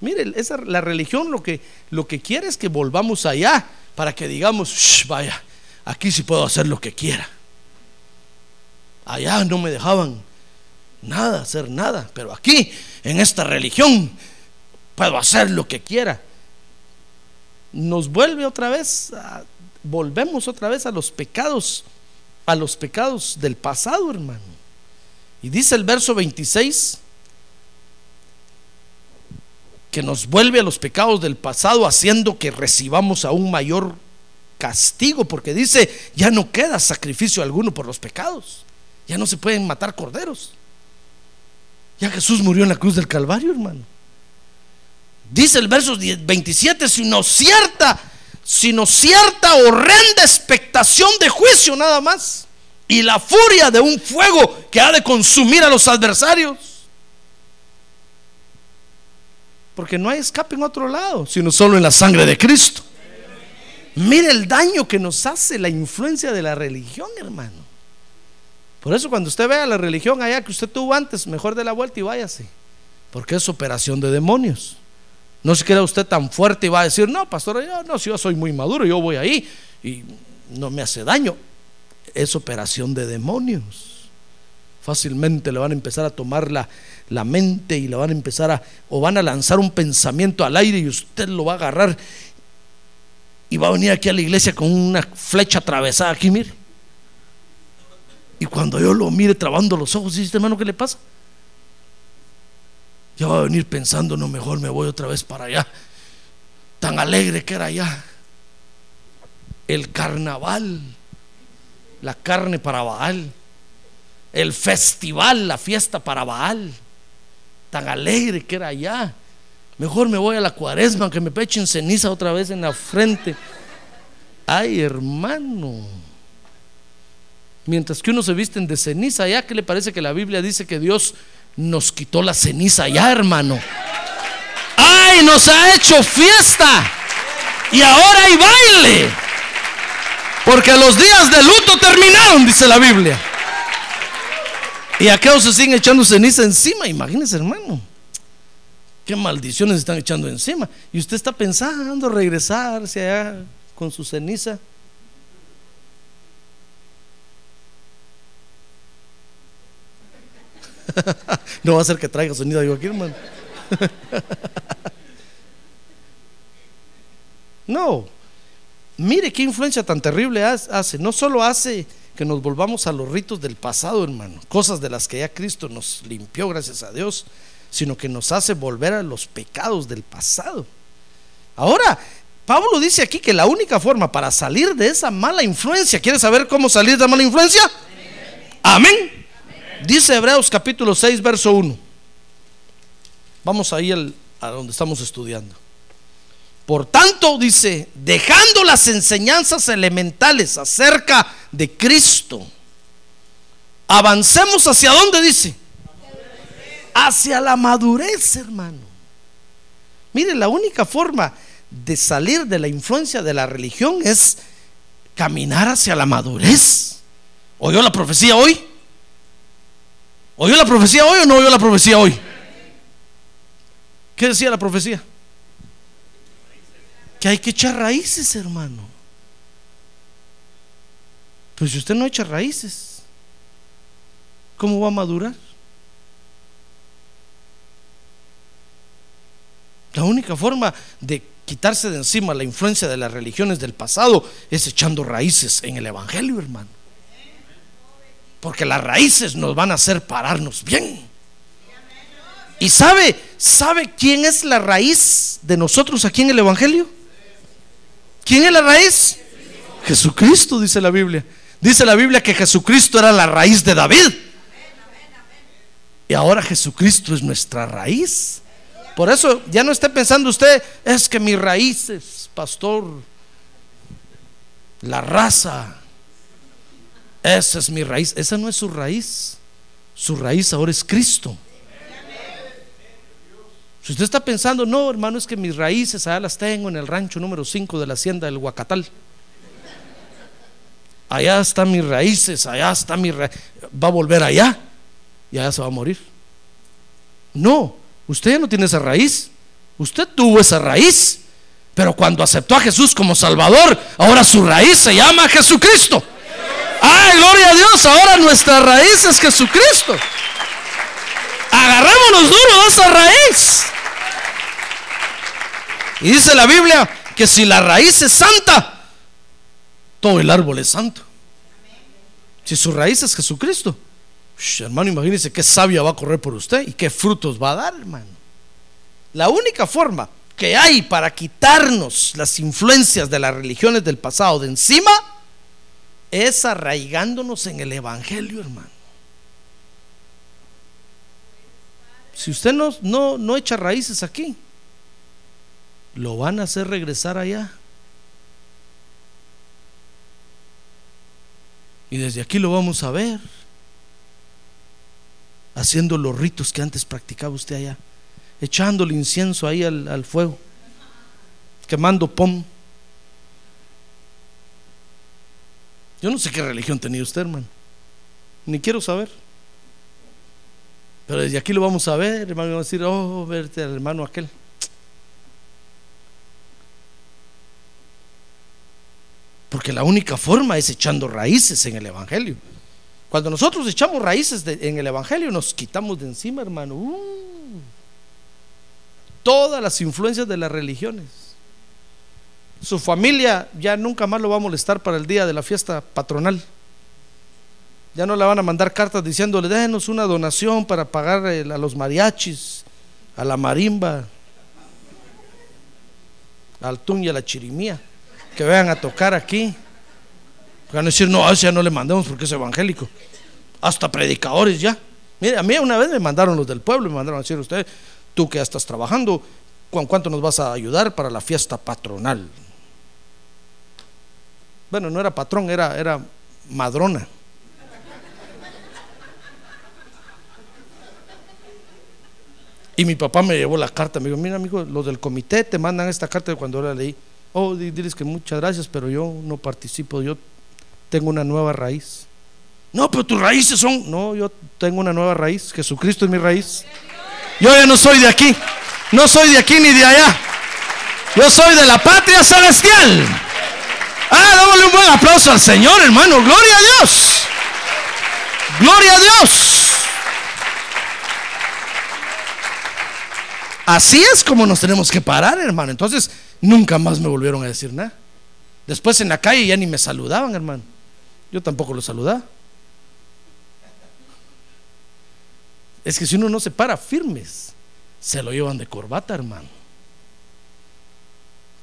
Mire, esa, la religión lo que, lo que quiere es que volvamos allá para que digamos, vaya, aquí sí puedo hacer lo que quiera. Allá no me dejaban nada, hacer nada, pero aquí, en esta religión, puedo hacer lo que quiera. Nos vuelve otra vez, volvemos otra vez a los pecados, a los pecados del pasado, hermano. Y dice el verso 26 que nos vuelve a los pecados del pasado haciendo que recibamos aún mayor castigo, porque dice, ya no queda sacrificio alguno por los pecados, ya no se pueden matar corderos. Ya Jesús murió en la cruz del Calvario, hermano. Dice el verso 27, sino cierta, sino cierta horrenda expectación de juicio nada más. Y la furia de un fuego que ha de consumir a los adversarios. Porque no hay escape en otro lado, sino solo en la sangre de Cristo. Mire el daño que nos hace la influencia de la religión, hermano. Por eso cuando usted vea la religión allá que usted tuvo antes, mejor de la vuelta y váyase. Porque es operación de demonios. No se queda usted tan fuerte y va a decir, no, pastor, yo, no, si yo soy muy maduro, yo voy ahí y no me hace daño. Es operación de demonios. Fácilmente le van a empezar a tomar la, la mente y le van a empezar a, o van a lanzar un pensamiento al aire y usted lo va a agarrar y va a venir aquí a la iglesia con una flecha atravesada aquí, mire. Y cuando yo lo mire trabando los ojos, dice, hermano, ¿qué le pasa? Ya va a venir pensando, no, mejor me voy otra vez para allá. Tan alegre que era allá. El carnaval, la carne para Baal. El festival, la fiesta para Baal. Tan alegre que era allá. Mejor me voy a la cuaresma, que me pechen ceniza otra vez en la frente. Ay, hermano. Mientras que uno se visten de ceniza ya, ¿qué le parece que la Biblia dice que Dios nos quitó la ceniza ya, hermano? ¡Ay, nos ha hecho fiesta! Y ahora hay baile. Porque los días de luto terminaron, dice la Biblia. Y aquellos se siguen echando ceniza encima, imagínense, hermano. Qué maldiciones están echando encima. Y usted está pensando regresarse allá con su ceniza. no va a ser que traiga sonido yo aquí, hermano. no. Mire qué influencia tan terrible hace. No solo hace que nos volvamos a los ritos del pasado, hermano, cosas de las que ya Cristo nos limpió, gracias a Dios, sino que nos hace volver a los pecados del pasado. Ahora, Pablo dice aquí que la única forma para salir de esa mala influencia, ¿quiere saber cómo salir de esa mala influencia? Amén. Dice Hebreos capítulo 6, verso 1. Vamos ahí a donde estamos estudiando. Por tanto, dice, dejando las enseñanzas elementales acerca de Cristo, avancemos hacia dónde dice? Hacia la madurez, hermano. Mire, la única forma de salir de la influencia de la religión es caminar hacia la madurez. ¿Oyó la profecía hoy? ¿Oyó la profecía hoy o no oyó la profecía hoy? ¿Qué decía la profecía? Que hay que echar raíces, hermano. Pues si usted no echa raíces, ¿cómo va a madurar? La única forma de quitarse de encima la influencia de las religiones del pasado es echando raíces en el Evangelio, hermano. Porque las raíces nos van a hacer pararnos bien. ¿Y sabe, sabe quién es la raíz de nosotros aquí en el Evangelio? ¿Quién es la raíz? Jesucristo, dice la Biblia. Dice la Biblia que Jesucristo era la raíz de David. Y ahora Jesucristo es nuestra raíz. Por eso ya no esté pensando usted, es que mis raíces, pastor, la raza, esa es mi raíz. Esa no es su raíz. Su raíz ahora es Cristo. Si usted está pensando, no, hermano, es que mis raíces allá las tengo en el rancho número 5 de la hacienda del Huacatal. Allá están mis raíces, allá está mi ra- Va a volver allá y allá se va a morir. No, usted ya no tiene esa raíz. Usted tuvo esa raíz. Pero cuando aceptó a Jesús como Salvador, ahora su raíz se llama Jesucristo. ¡Ay, gloria a Dios! Ahora nuestra raíz es Jesucristo. Agarrémonos duro de esa raíz. Y dice la Biblia que si la raíz es santa, todo el árbol es santo. Si su raíz es Jesucristo, hermano, imagínese qué savia va a correr por usted y qué frutos va a dar, hermano. La única forma que hay para quitarnos las influencias de las religiones del pasado de encima es arraigándonos en el Evangelio, hermano. Si usted no, no, no echa raíces aquí, lo van a hacer regresar allá. Y desde aquí lo vamos a ver, haciendo los ritos que antes practicaba usted allá, echándole incienso ahí al, fuego, quemando pom. Yo no sé qué religión tenía usted, hermano, ni quiero saber. Pero desde aquí lo vamos a ver, hermano, y vamos a decir, oh, verte al hermano aquel. Porque la única forma es echando raíces en el Evangelio. Cuando nosotros echamos raíces en el Evangelio, nos quitamos de encima, hermano. Uh, todas las influencias de las religiones. Su familia ya nunca más lo va a molestar para el día de la fiesta patronal. Ya no le van a mandar cartas diciéndole, denos una donación para pagar el- a los mariachis, a la marimba, al tun y a la chirimía, que vengan a tocar aquí. Van a decir, no, a ese ya no le mandemos porque es evangélico. Hasta predicadores ya. Mire, a mí una vez me mandaron los del pueblo, me mandaron a decir, usted, tú que ya estás trabajando, ¿con cuánto nos vas a ayudar para la fiesta patronal? Bueno, no era patrón, era, era madrona. Y mi papá me llevó la carta, me dijo, mira amigo, los del comité te mandan esta carta cuando la leí. Oh, di- diles que muchas gracias, pero yo no participo, yo tengo una nueva raíz. No, pero tus raíces son, no, yo tengo una nueva raíz, Jesucristo es mi raíz. Yo ya no soy de aquí, no soy de aquí ni de allá. Yo soy de la patria celestial. Ah, démosle un buen aplauso al Señor, hermano. Gloria a Dios. Gloria a Dios. Así es como nos tenemos que parar, hermano. Entonces, nunca más me volvieron a decir nada. Después en la calle ya ni me saludaban, hermano. Yo tampoco los saludaba. Es que si uno no se para firmes, se lo llevan de corbata, hermano.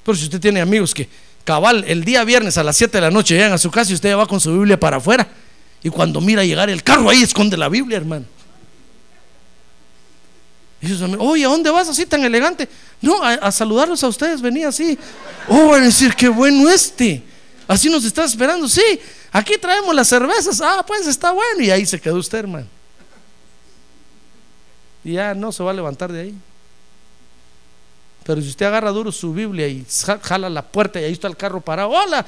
Pero si usted tiene amigos que cabal el día viernes a las 7 de la noche llegan a su casa y usted ya va con su Biblia para afuera, y cuando mira llegar el carro ahí esconde la Biblia, hermano. Y sus amigos, oye, ¿a dónde vas así tan elegante? No, a, a saludarlos a ustedes, venía así. Oh, van a decir, qué bueno este. Así nos está esperando. Sí, aquí traemos las cervezas. Ah, pues está bueno. Y ahí se quedó usted, hermano. Y ya no se va a levantar de ahí. Pero si usted agarra duro su Biblia y ja- jala la puerta y ahí está el carro parado, hola,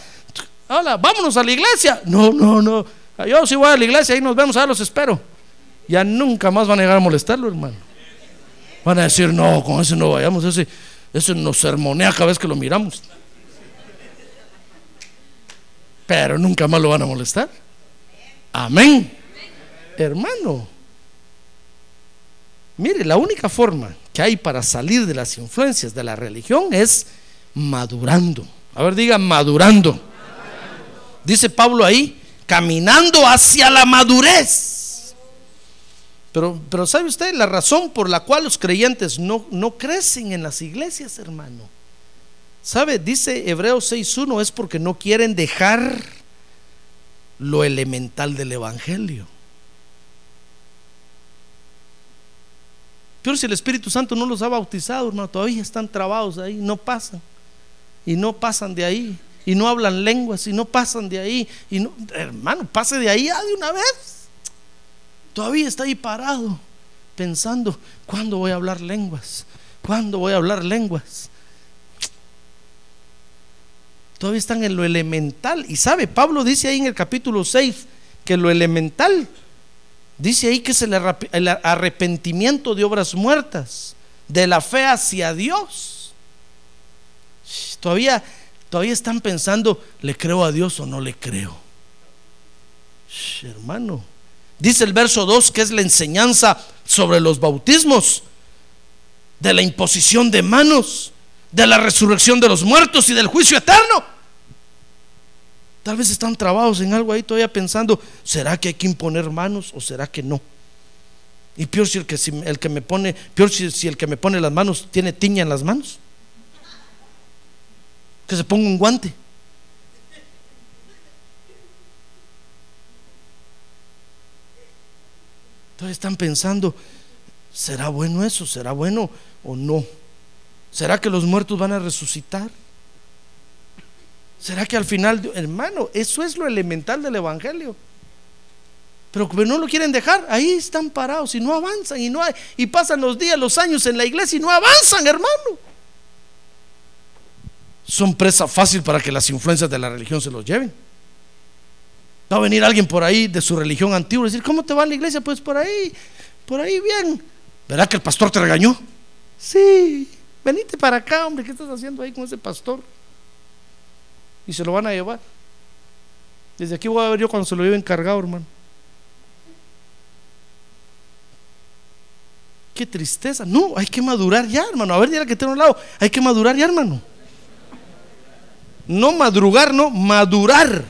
hola, vámonos a la iglesia. No, no, no. Yo sí voy a la iglesia, ahí nos vemos, ahí los espero. Ya nunca más van a llegar a molestarlo, hermano. Van a decir, no, con ese no vayamos, ese, ese nos sermonea cada vez que lo miramos. Pero nunca más lo van a molestar. Amén. Hermano, mire, la única forma que hay para salir de las influencias de la religión es madurando. A ver, diga madurando. Dice Pablo ahí, caminando hacia la madurez. Pero, pero ¿sabe usted la razón por la cual los creyentes no, no crecen en las iglesias, hermano? ¿Sabe? Dice Hebreos 6.1 es porque no quieren dejar lo elemental del Evangelio. Pero si el Espíritu Santo no los ha bautizado, hermano, todavía están trabados ahí, no pasan. Y no pasan de ahí. Y no hablan lenguas y no pasan de ahí. Y no, hermano, pase de ahí ya de una vez. Todavía está ahí parado, pensando, ¿cuándo voy a hablar lenguas? ¿Cuándo voy a hablar lenguas? Todavía están en lo elemental. Y sabe, Pablo dice ahí en el capítulo 6 que lo elemental, dice ahí que es el arrepentimiento de obras muertas, de la fe hacia Dios. Todavía, todavía están pensando, ¿le creo a Dios o no le creo? hermano, dice el verso 2 que es la enseñanza sobre los bautismos, de la imposición de manos de la resurrección de los muertos y del juicio eterno. Tal vez están trabados en algo ahí todavía pensando, ¿será que hay que imponer manos o será que no? Y peor si el que, el que me pone, peor si, si el que me pone las manos tiene tiña en las manos. Que se ponga un guante. Entonces están pensando, ¿será bueno eso? ¿Será bueno o no? ¿Será que los muertos van a resucitar? ¿Será que al final, hermano, eso es lo elemental del Evangelio? Pero no lo quieren dejar, ahí están parados y no avanzan y no y pasan los días, los años en la iglesia y no avanzan, hermano. Son presa fácil para que las influencias de la religión se los lleven. Va a venir alguien por ahí de su religión antigua y decir, ¿cómo te va la iglesia? Pues por ahí, por ahí bien. ¿Verdad que el pastor te regañó? Sí. Venite para acá, hombre, ¿qué estás haciendo ahí con ese pastor? Y se lo van a llevar. Desde aquí voy a ver yo cuando se lo lleven cargado, hermano. Qué tristeza. No, hay que madurar ya, hermano. A ver, dile que tengo un lado. Hay que madurar ya, hermano. No madrugar, no, madurar.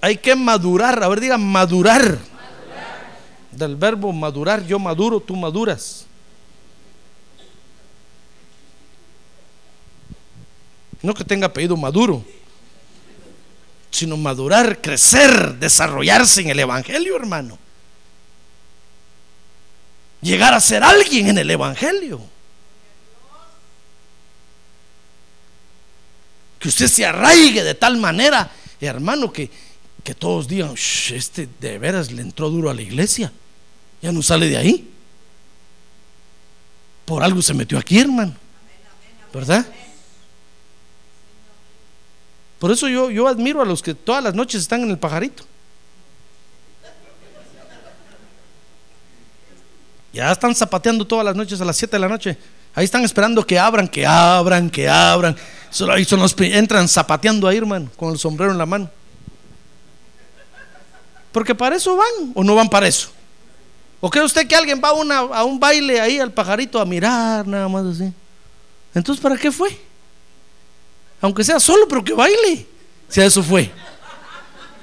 Hay que madurar. A ver, diga madurar. madurar. Del verbo madurar, yo maduro, tú maduras. No que tenga apellido maduro, sino madurar, crecer, desarrollarse en el Evangelio, hermano. Llegar a ser alguien en el Evangelio. Que usted se arraigue de tal manera, hermano, que, que todos digan, este de veras le entró duro a la iglesia. Ya no sale de ahí. Por algo se metió aquí, hermano. ¿Verdad? Por eso yo, yo admiro a los que todas las noches están en el pajarito. Ya están zapateando todas las noches a las 7 de la noche. Ahí están esperando que abran, que abran, que abran. Ahí son los entran zapateando ahí, hermano, con el sombrero en la mano. Porque para eso van o no van para eso. ¿O cree usted que alguien va a, a un baile ahí al pajarito a mirar nada más así? Entonces, ¿para qué fue? Aunque sea solo, pero que baile. Si eso fue.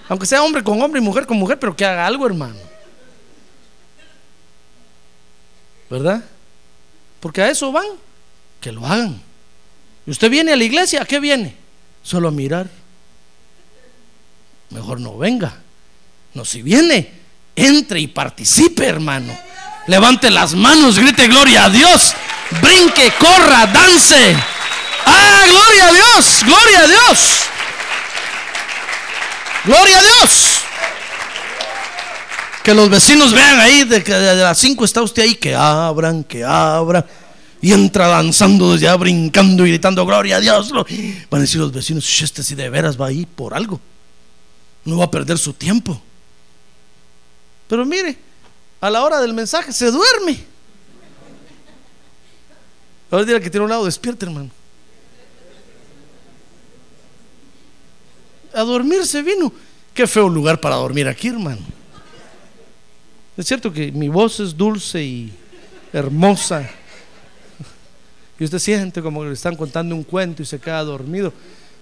Aunque sea hombre con hombre y mujer con mujer, pero que haga algo, hermano. ¿Verdad? Porque a eso van. Que lo hagan. ¿Y usted viene a la iglesia? ¿A qué viene? Solo a mirar. Mejor no venga. No, si viene, entre y participe, hermano. Levante las manos, grite gloria a Dios. Brinque, corra, dance. Ah, gloria a Dios, gloria a Dios. Gloria a Dios. Que los vecinos vean ahí, de que de las 5 está usted ahí, que abran, que abran. Y entra danzando desde brincando y gritando, gloria a Dios. Van a decir los vecinos, este si de veras va ahí por algo. No va a perder su tiempo. Pero mire, a la hora del mensaje se duerme. Ahora dirá que tiene un lado, despierta, hermano. a dormirse vino. Qué feo lugar para dormir aquí, hermano. Es cierto que mi voz es dulce y hermosa. Y usted siente como que le están contando un cuento y se queda dormido.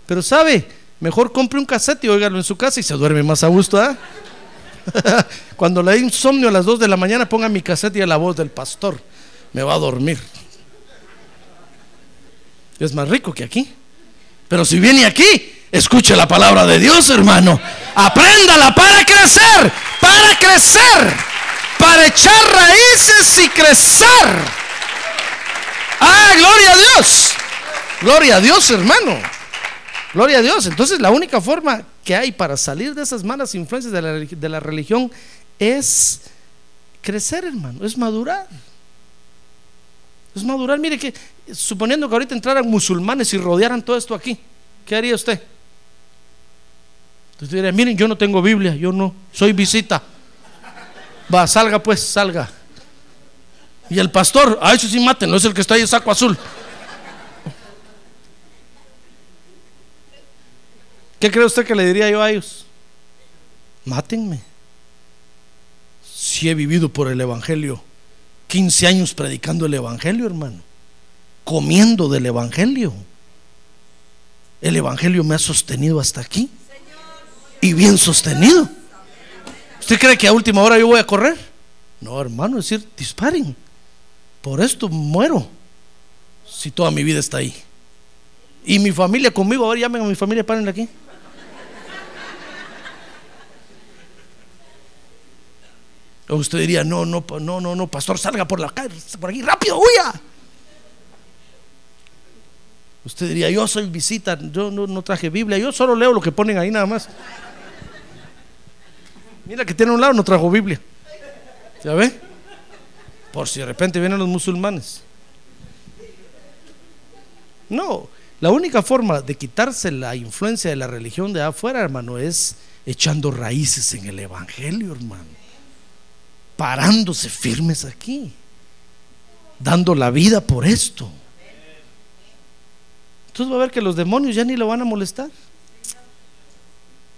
Pero sabe, mejor compre un cassette y óigalo en su casa y se duerme más a gusto, ¿ah? Cuando le dé insomnio a las 2 de la mañana, ponga mi cassette y a la voz del pastor. Me va a dormir. Es más rico que aquí. Pero si viene aquí, Escuche la palabra de Dios, hermano. Apréndala para crecer, para crecer, para echar raíces y crecer. Ah, gloria a Dios. Gloria a Dios, hermano. Gloria a Dios. Entonces la única forma hay para salir de esas malas influencias de la, de la religión es crecer, hermano, es madurar. Es madurar. Mire que, suponiendo que ahorita entraran musulmanes y rodearan todo esto aquí, ¿qué haría usted? Entonces diría, miren, yo no tengo Biblia, yo no, soy visita. Va, salga pues, salga. Y el pastor, a eso sí maten, no es el que está ahí en saco azul. ¿Qué cree usted que le diría yo a ellos? Mátenme. Si he vivido por el Evangelio, 15 años predicando el Evangelio, hermano, comiendo del Evangelio. El Evangelio me ha sostenido hasta aquí. Y bien sostenido. ¿Usted cree que a última hora yo voy a correr? No, hermano, es decir, disparen. Por esto muero. Si toda mi vida está ahí. Y mi familia conmigo, a ver, llamen a mi familia, paren aquí. Usted diría, no, no, no, no, no, pastor, salga por la calle, por aquí, rápido, huya. Usted diría, yo soy visita, yo no, no, traje Biblia, yo solo leo lo que ponen ahí nada más. Mira que tiene un lado, no trajo Biblia. ¿Ya ve? Por si de repente vienen los musulmanes. No, la única forma de quitarse la influencia de la religión de afuera, hermano, es echando raíces en el Evangelio, hermano parándose firmes aquí, dando la vida por esto. Entonces va a ver que los demonios ya ni lo van a molestar.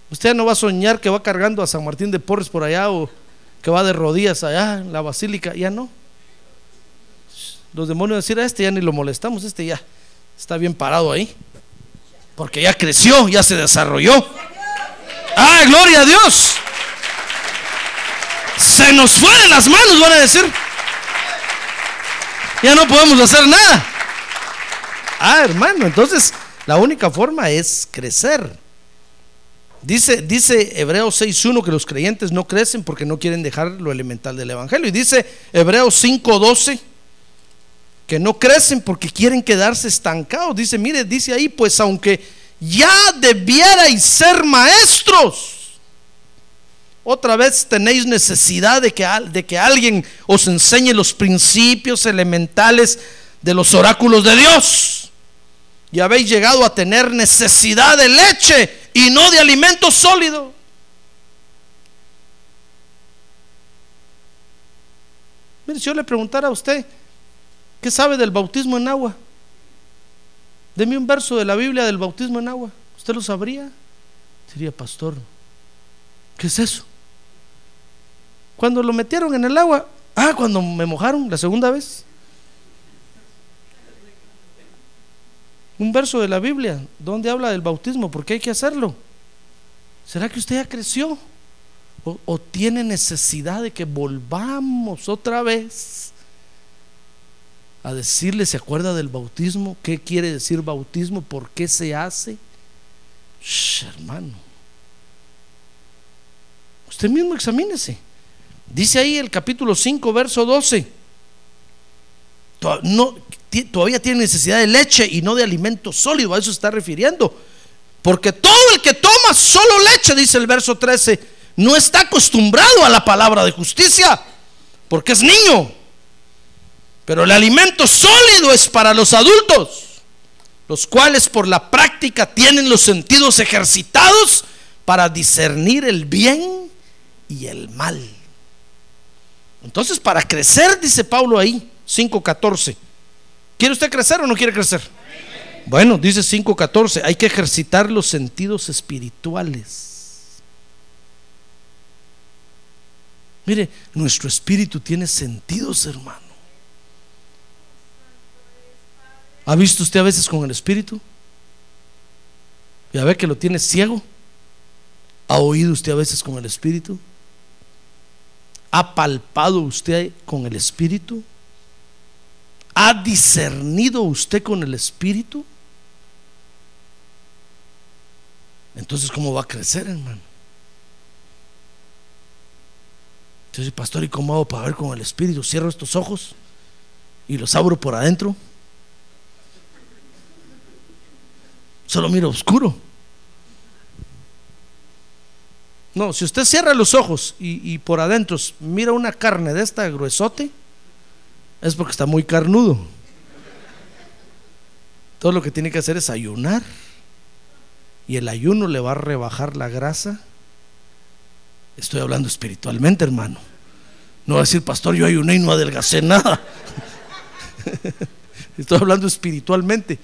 Usted no va a soñar que va cargando a San Martín de Porres por allá o que va de rodillas allá en la basílica, ya no. Los demonios decir a este ya ni lo molestamos, este ya está bien parado ahí. Porque ya creció, ya se desarrolló. ¡Ah, gloria a Dios! Nos fue las manos, van a decir. Ya no podemos hacer nada. Ah, hermano, entonces la única forma es crecer. Dice, dice Hebreos 6.1 que los creyentes no crecen porque no quieren dejar lo elemental del Evangelio. Y dice Hebreos 5.12 que no crecen porque quieren quedarse estancados. Dice, mire, dice ahí, pues aunque ya debierais ser maestros otra vez tenéis necesidad de que, de que alguien os enseñe los principios elementales de los oráculos de Dios. Y habéis llegado a tener necesidad de leche y no de alimento sólido. Mire, si yo le preguntara a usted, ¿qué sabe del bautismo en agua? Deme un verso de la Biblia del bautismo en agua. ¿Usted lo sabría? Sería pastor. ¿Qué es eso? Cuando lo metieron en el agua, ah, cuando me mojaron la segunda vez. Un verso de la Biblia donde habla del bautismo, ¿por qué hay que hacerlo? ¿Será que usted ya creció? ¿O, o tiene necesidad de que volvamos otra vez a decirle, ¿se acuerda del bautismo? ¿Qué quiere decir bautismo? ¿Por qué se hace? Shh, hermano. Usted mismo examínese. Dice ahí el capítulo 5, verso 12. No, todavía tiene necesidad de leche y no de alimento sólido, a eso está refiriendo. Porque todo el que toma solo leche, dice el verso 13, no está acostumbrado a la palabra de justicia, porque es niño. Pero el alimento sólido es para los adultos, los cuales por la práctica tienen los sentidos ejercitados para discernir el bien y el mal. Entonces, para crecer, dice Pablo ahí, 5.14. ¿Quiere usted crecer o no quiere crecer? Bueno, dice 5.14, hay que ejercitar los sentidos espirituales. Mire, nuestro espíritu tiene sentidos, hermano. ¿Ha visto usted a veces con el espíritu? ¿Y a ver que lo tiene ciego? ¿Ha oído usted a veces con el espíritu? ¿Ha palpado usted con el Espíritu? ¿Ha discernido usted con el Espíritu? Entonces, ¿cómo va a crecer, hermano? Entonces, pastor, ¿y cómo hago para ver con el Espíritu? Cierro estos ojos y los abro por adentro. Solo miro oscuro. No, si usted cierra los ojos y, por adentro mira una carne de esta gruesote, es porque está muy carnudo. todo lo que tiene que hacer es ayunar. Y el ayuno le va a rebajar la grasa. Estoy hablando espiritualmente, hermano. No va a decir, pastor, yo ayuné y no adelgacé nada. Estoy hablando espiritualmente.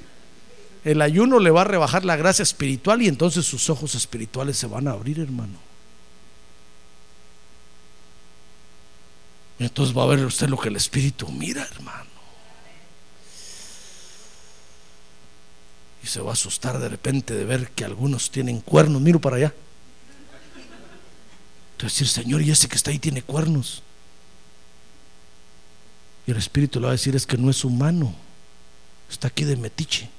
El ayuno le va a rebajar la gracia espiritual y entonces sus ojos espirituales se van a abrir, hermano. Entonces va a ver usted lo que el espíritu mira, hermano. Y se va a asustar de repente de ver que algunos tienen cuernos. Miro para allá. Entonces decir, Señor, y ese que está ahí tiene cuernos. Y el espíritu le va a decir, es que no es humano. Está aquí de metiche.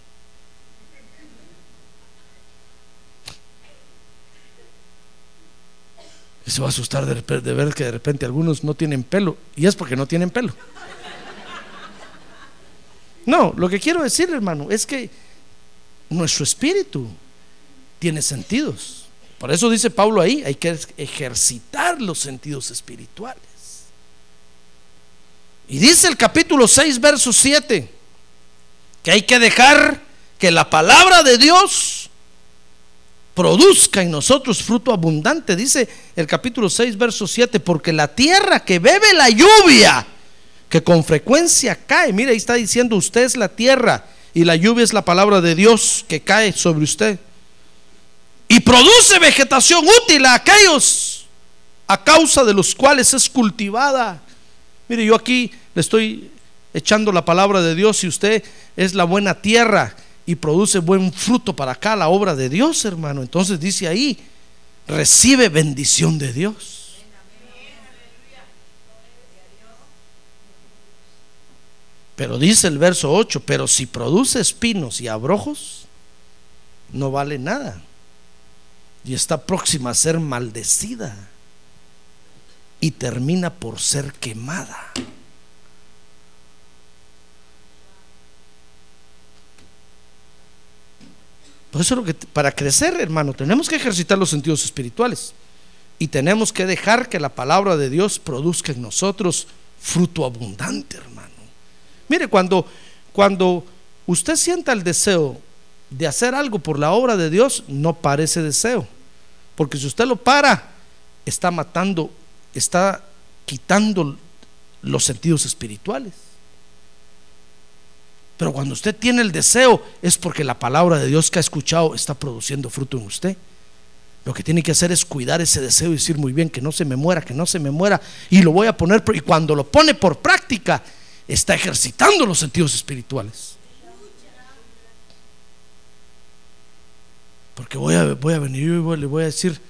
Y se va a asustar de, ver que de repente algunos no tienen pelo. Y es porque no tienen pelo. No, lo que quiero decir, hermano, es que nuestro espíritu tiene sentidos. Por eso dice Pablo ahí, hay que ejercitar los sentidos espirituales. Y dice el capítulo 6, verso 7, que hay que dejar que la palabra de Dios produzca en nosotros fruto abundante. Dice el capítulo 6, verso 7, porque la tierra que bebe la lluvia, que con frecuencia cae, mire, ahí está diciendo, usted es la tierra y la lluvia es la palabra de Dios que cae sobre usted. Y produce vegetación útil a aquellos a causa de los cuales es cultivada. Mire, yo aquí le estoy echando la palabra de Dios y usted es la buena tierra y produce buen fruto para acá la obra de Dios, hermano. Entonces dice ahí, recibe bendición de Dios. Pero dice el verso 8, pero si produce espinos y abrojos, no vale nada. Y está próxima a ser maldecida. Y termina por ser quemada. Por eso lo que para crecer, hermano, tenemos que ejercitar los sentidos espirituales y tenemos que dejar que la palabra de Dios produzca en nosotros fruto abundante, hermano. Mire, cuando, cuando usted sienta el deseo de hacer algo por la obra de Dios, no pare ese deseo. Porque si usted lo para, está matando, está quitando los sentidos espirituales. Pero cuando usted tiene el deseo, es porque la palabra de Dios que ha escuchado está produciendo fruto en usted. Lo que tiene que hacer es cuidar ese deseo y decir muy bien que no se me muera, que no se me muera. Y lo voy a poner, y cuando lo pone por práctica, está ejercitando los sentidos espirituales. Porque voy a, voy a venir y le voy a decir,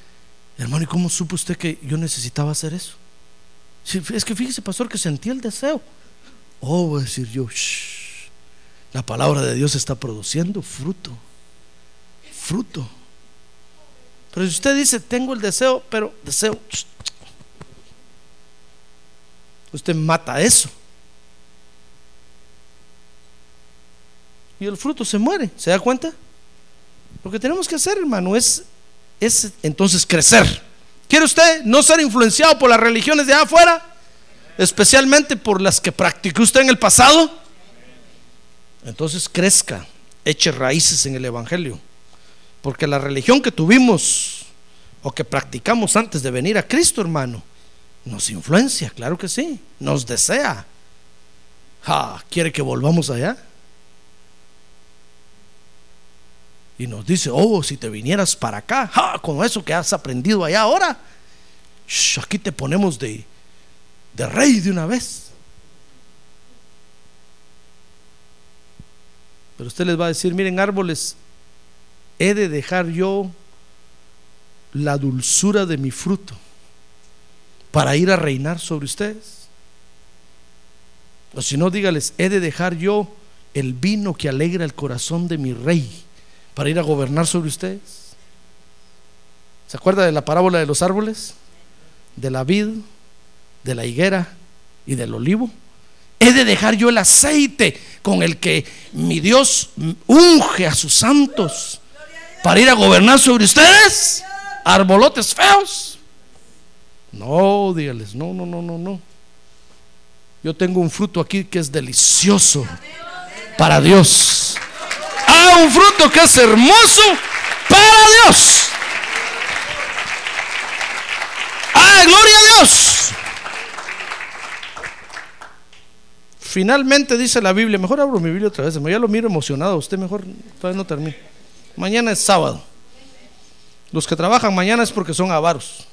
hermano, ¿y cómo supo usted que yo necesitaba hacer eso? es que fíjese, pastor, que sentí el deseo. Oh, voy a decir yo, la palabra de Dios está produciendo fruto. Fruto. Pero si usted dice, tengo el deseo, pero deseo, usted mata eso. y el fruto se muere. ¿Se da cuenta? Lo que tenemos que hacer, hermano, es, es entonces crecer. ¿Quiere usted no ser influenciado por las religiones de afuera? Especialmente por las que practicó usted en el pasado. Entonces crezca, eche raíces en el Evangelio. Porque la religión que tuvimos o que practicamos antes de venir a Cristo, hermano, nos influencia, claro que sí, nos desea. ¿Quiere que volvamos allá? y nos dice, oh, si te vinieras para acá, con eso que has aprendido allá ahora, aquí te ponemos de, de rey de una vez. Pero usted les va a decir, miren árboles, he de dejar yo la dulzura de mi fruto para ir a reinar sobre ustedes. O si no, dígales, he de dejar yo el vino que alegra el corazón de mi rey para ir a gobernar sobre ustedes. ¿Se acuerda de la parábola de los árboles? De la vid, de la higuera y del olivo. He de dejar yo el aceite con el que mi Dios unge a sus santos para ir a gobernar sobre ustedes. Arbolotes feos. No, dígales, no, no, no, no, no. Yo tengo un fruto aquí que es delicioso para Dios da un fruto que es hermoso para Dios. ¡Ah, gloria a Dios! Finalmente dice la Biblia, mejor abro mi Biblia otra vez, ya lo miro emocionado, usted mejor todavía no termina. Mañana es sábado. Los que trabajan mañana es porque son avaros.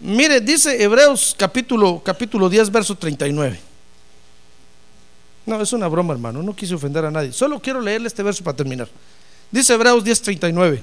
Mire, dice Hebreos capítulo, capítulo 10, verso 39. No, es una broma, hermano. No quise ofender a nadie. Solo quiero leerle este verso para terminar. Dice Hebreos 10, 39.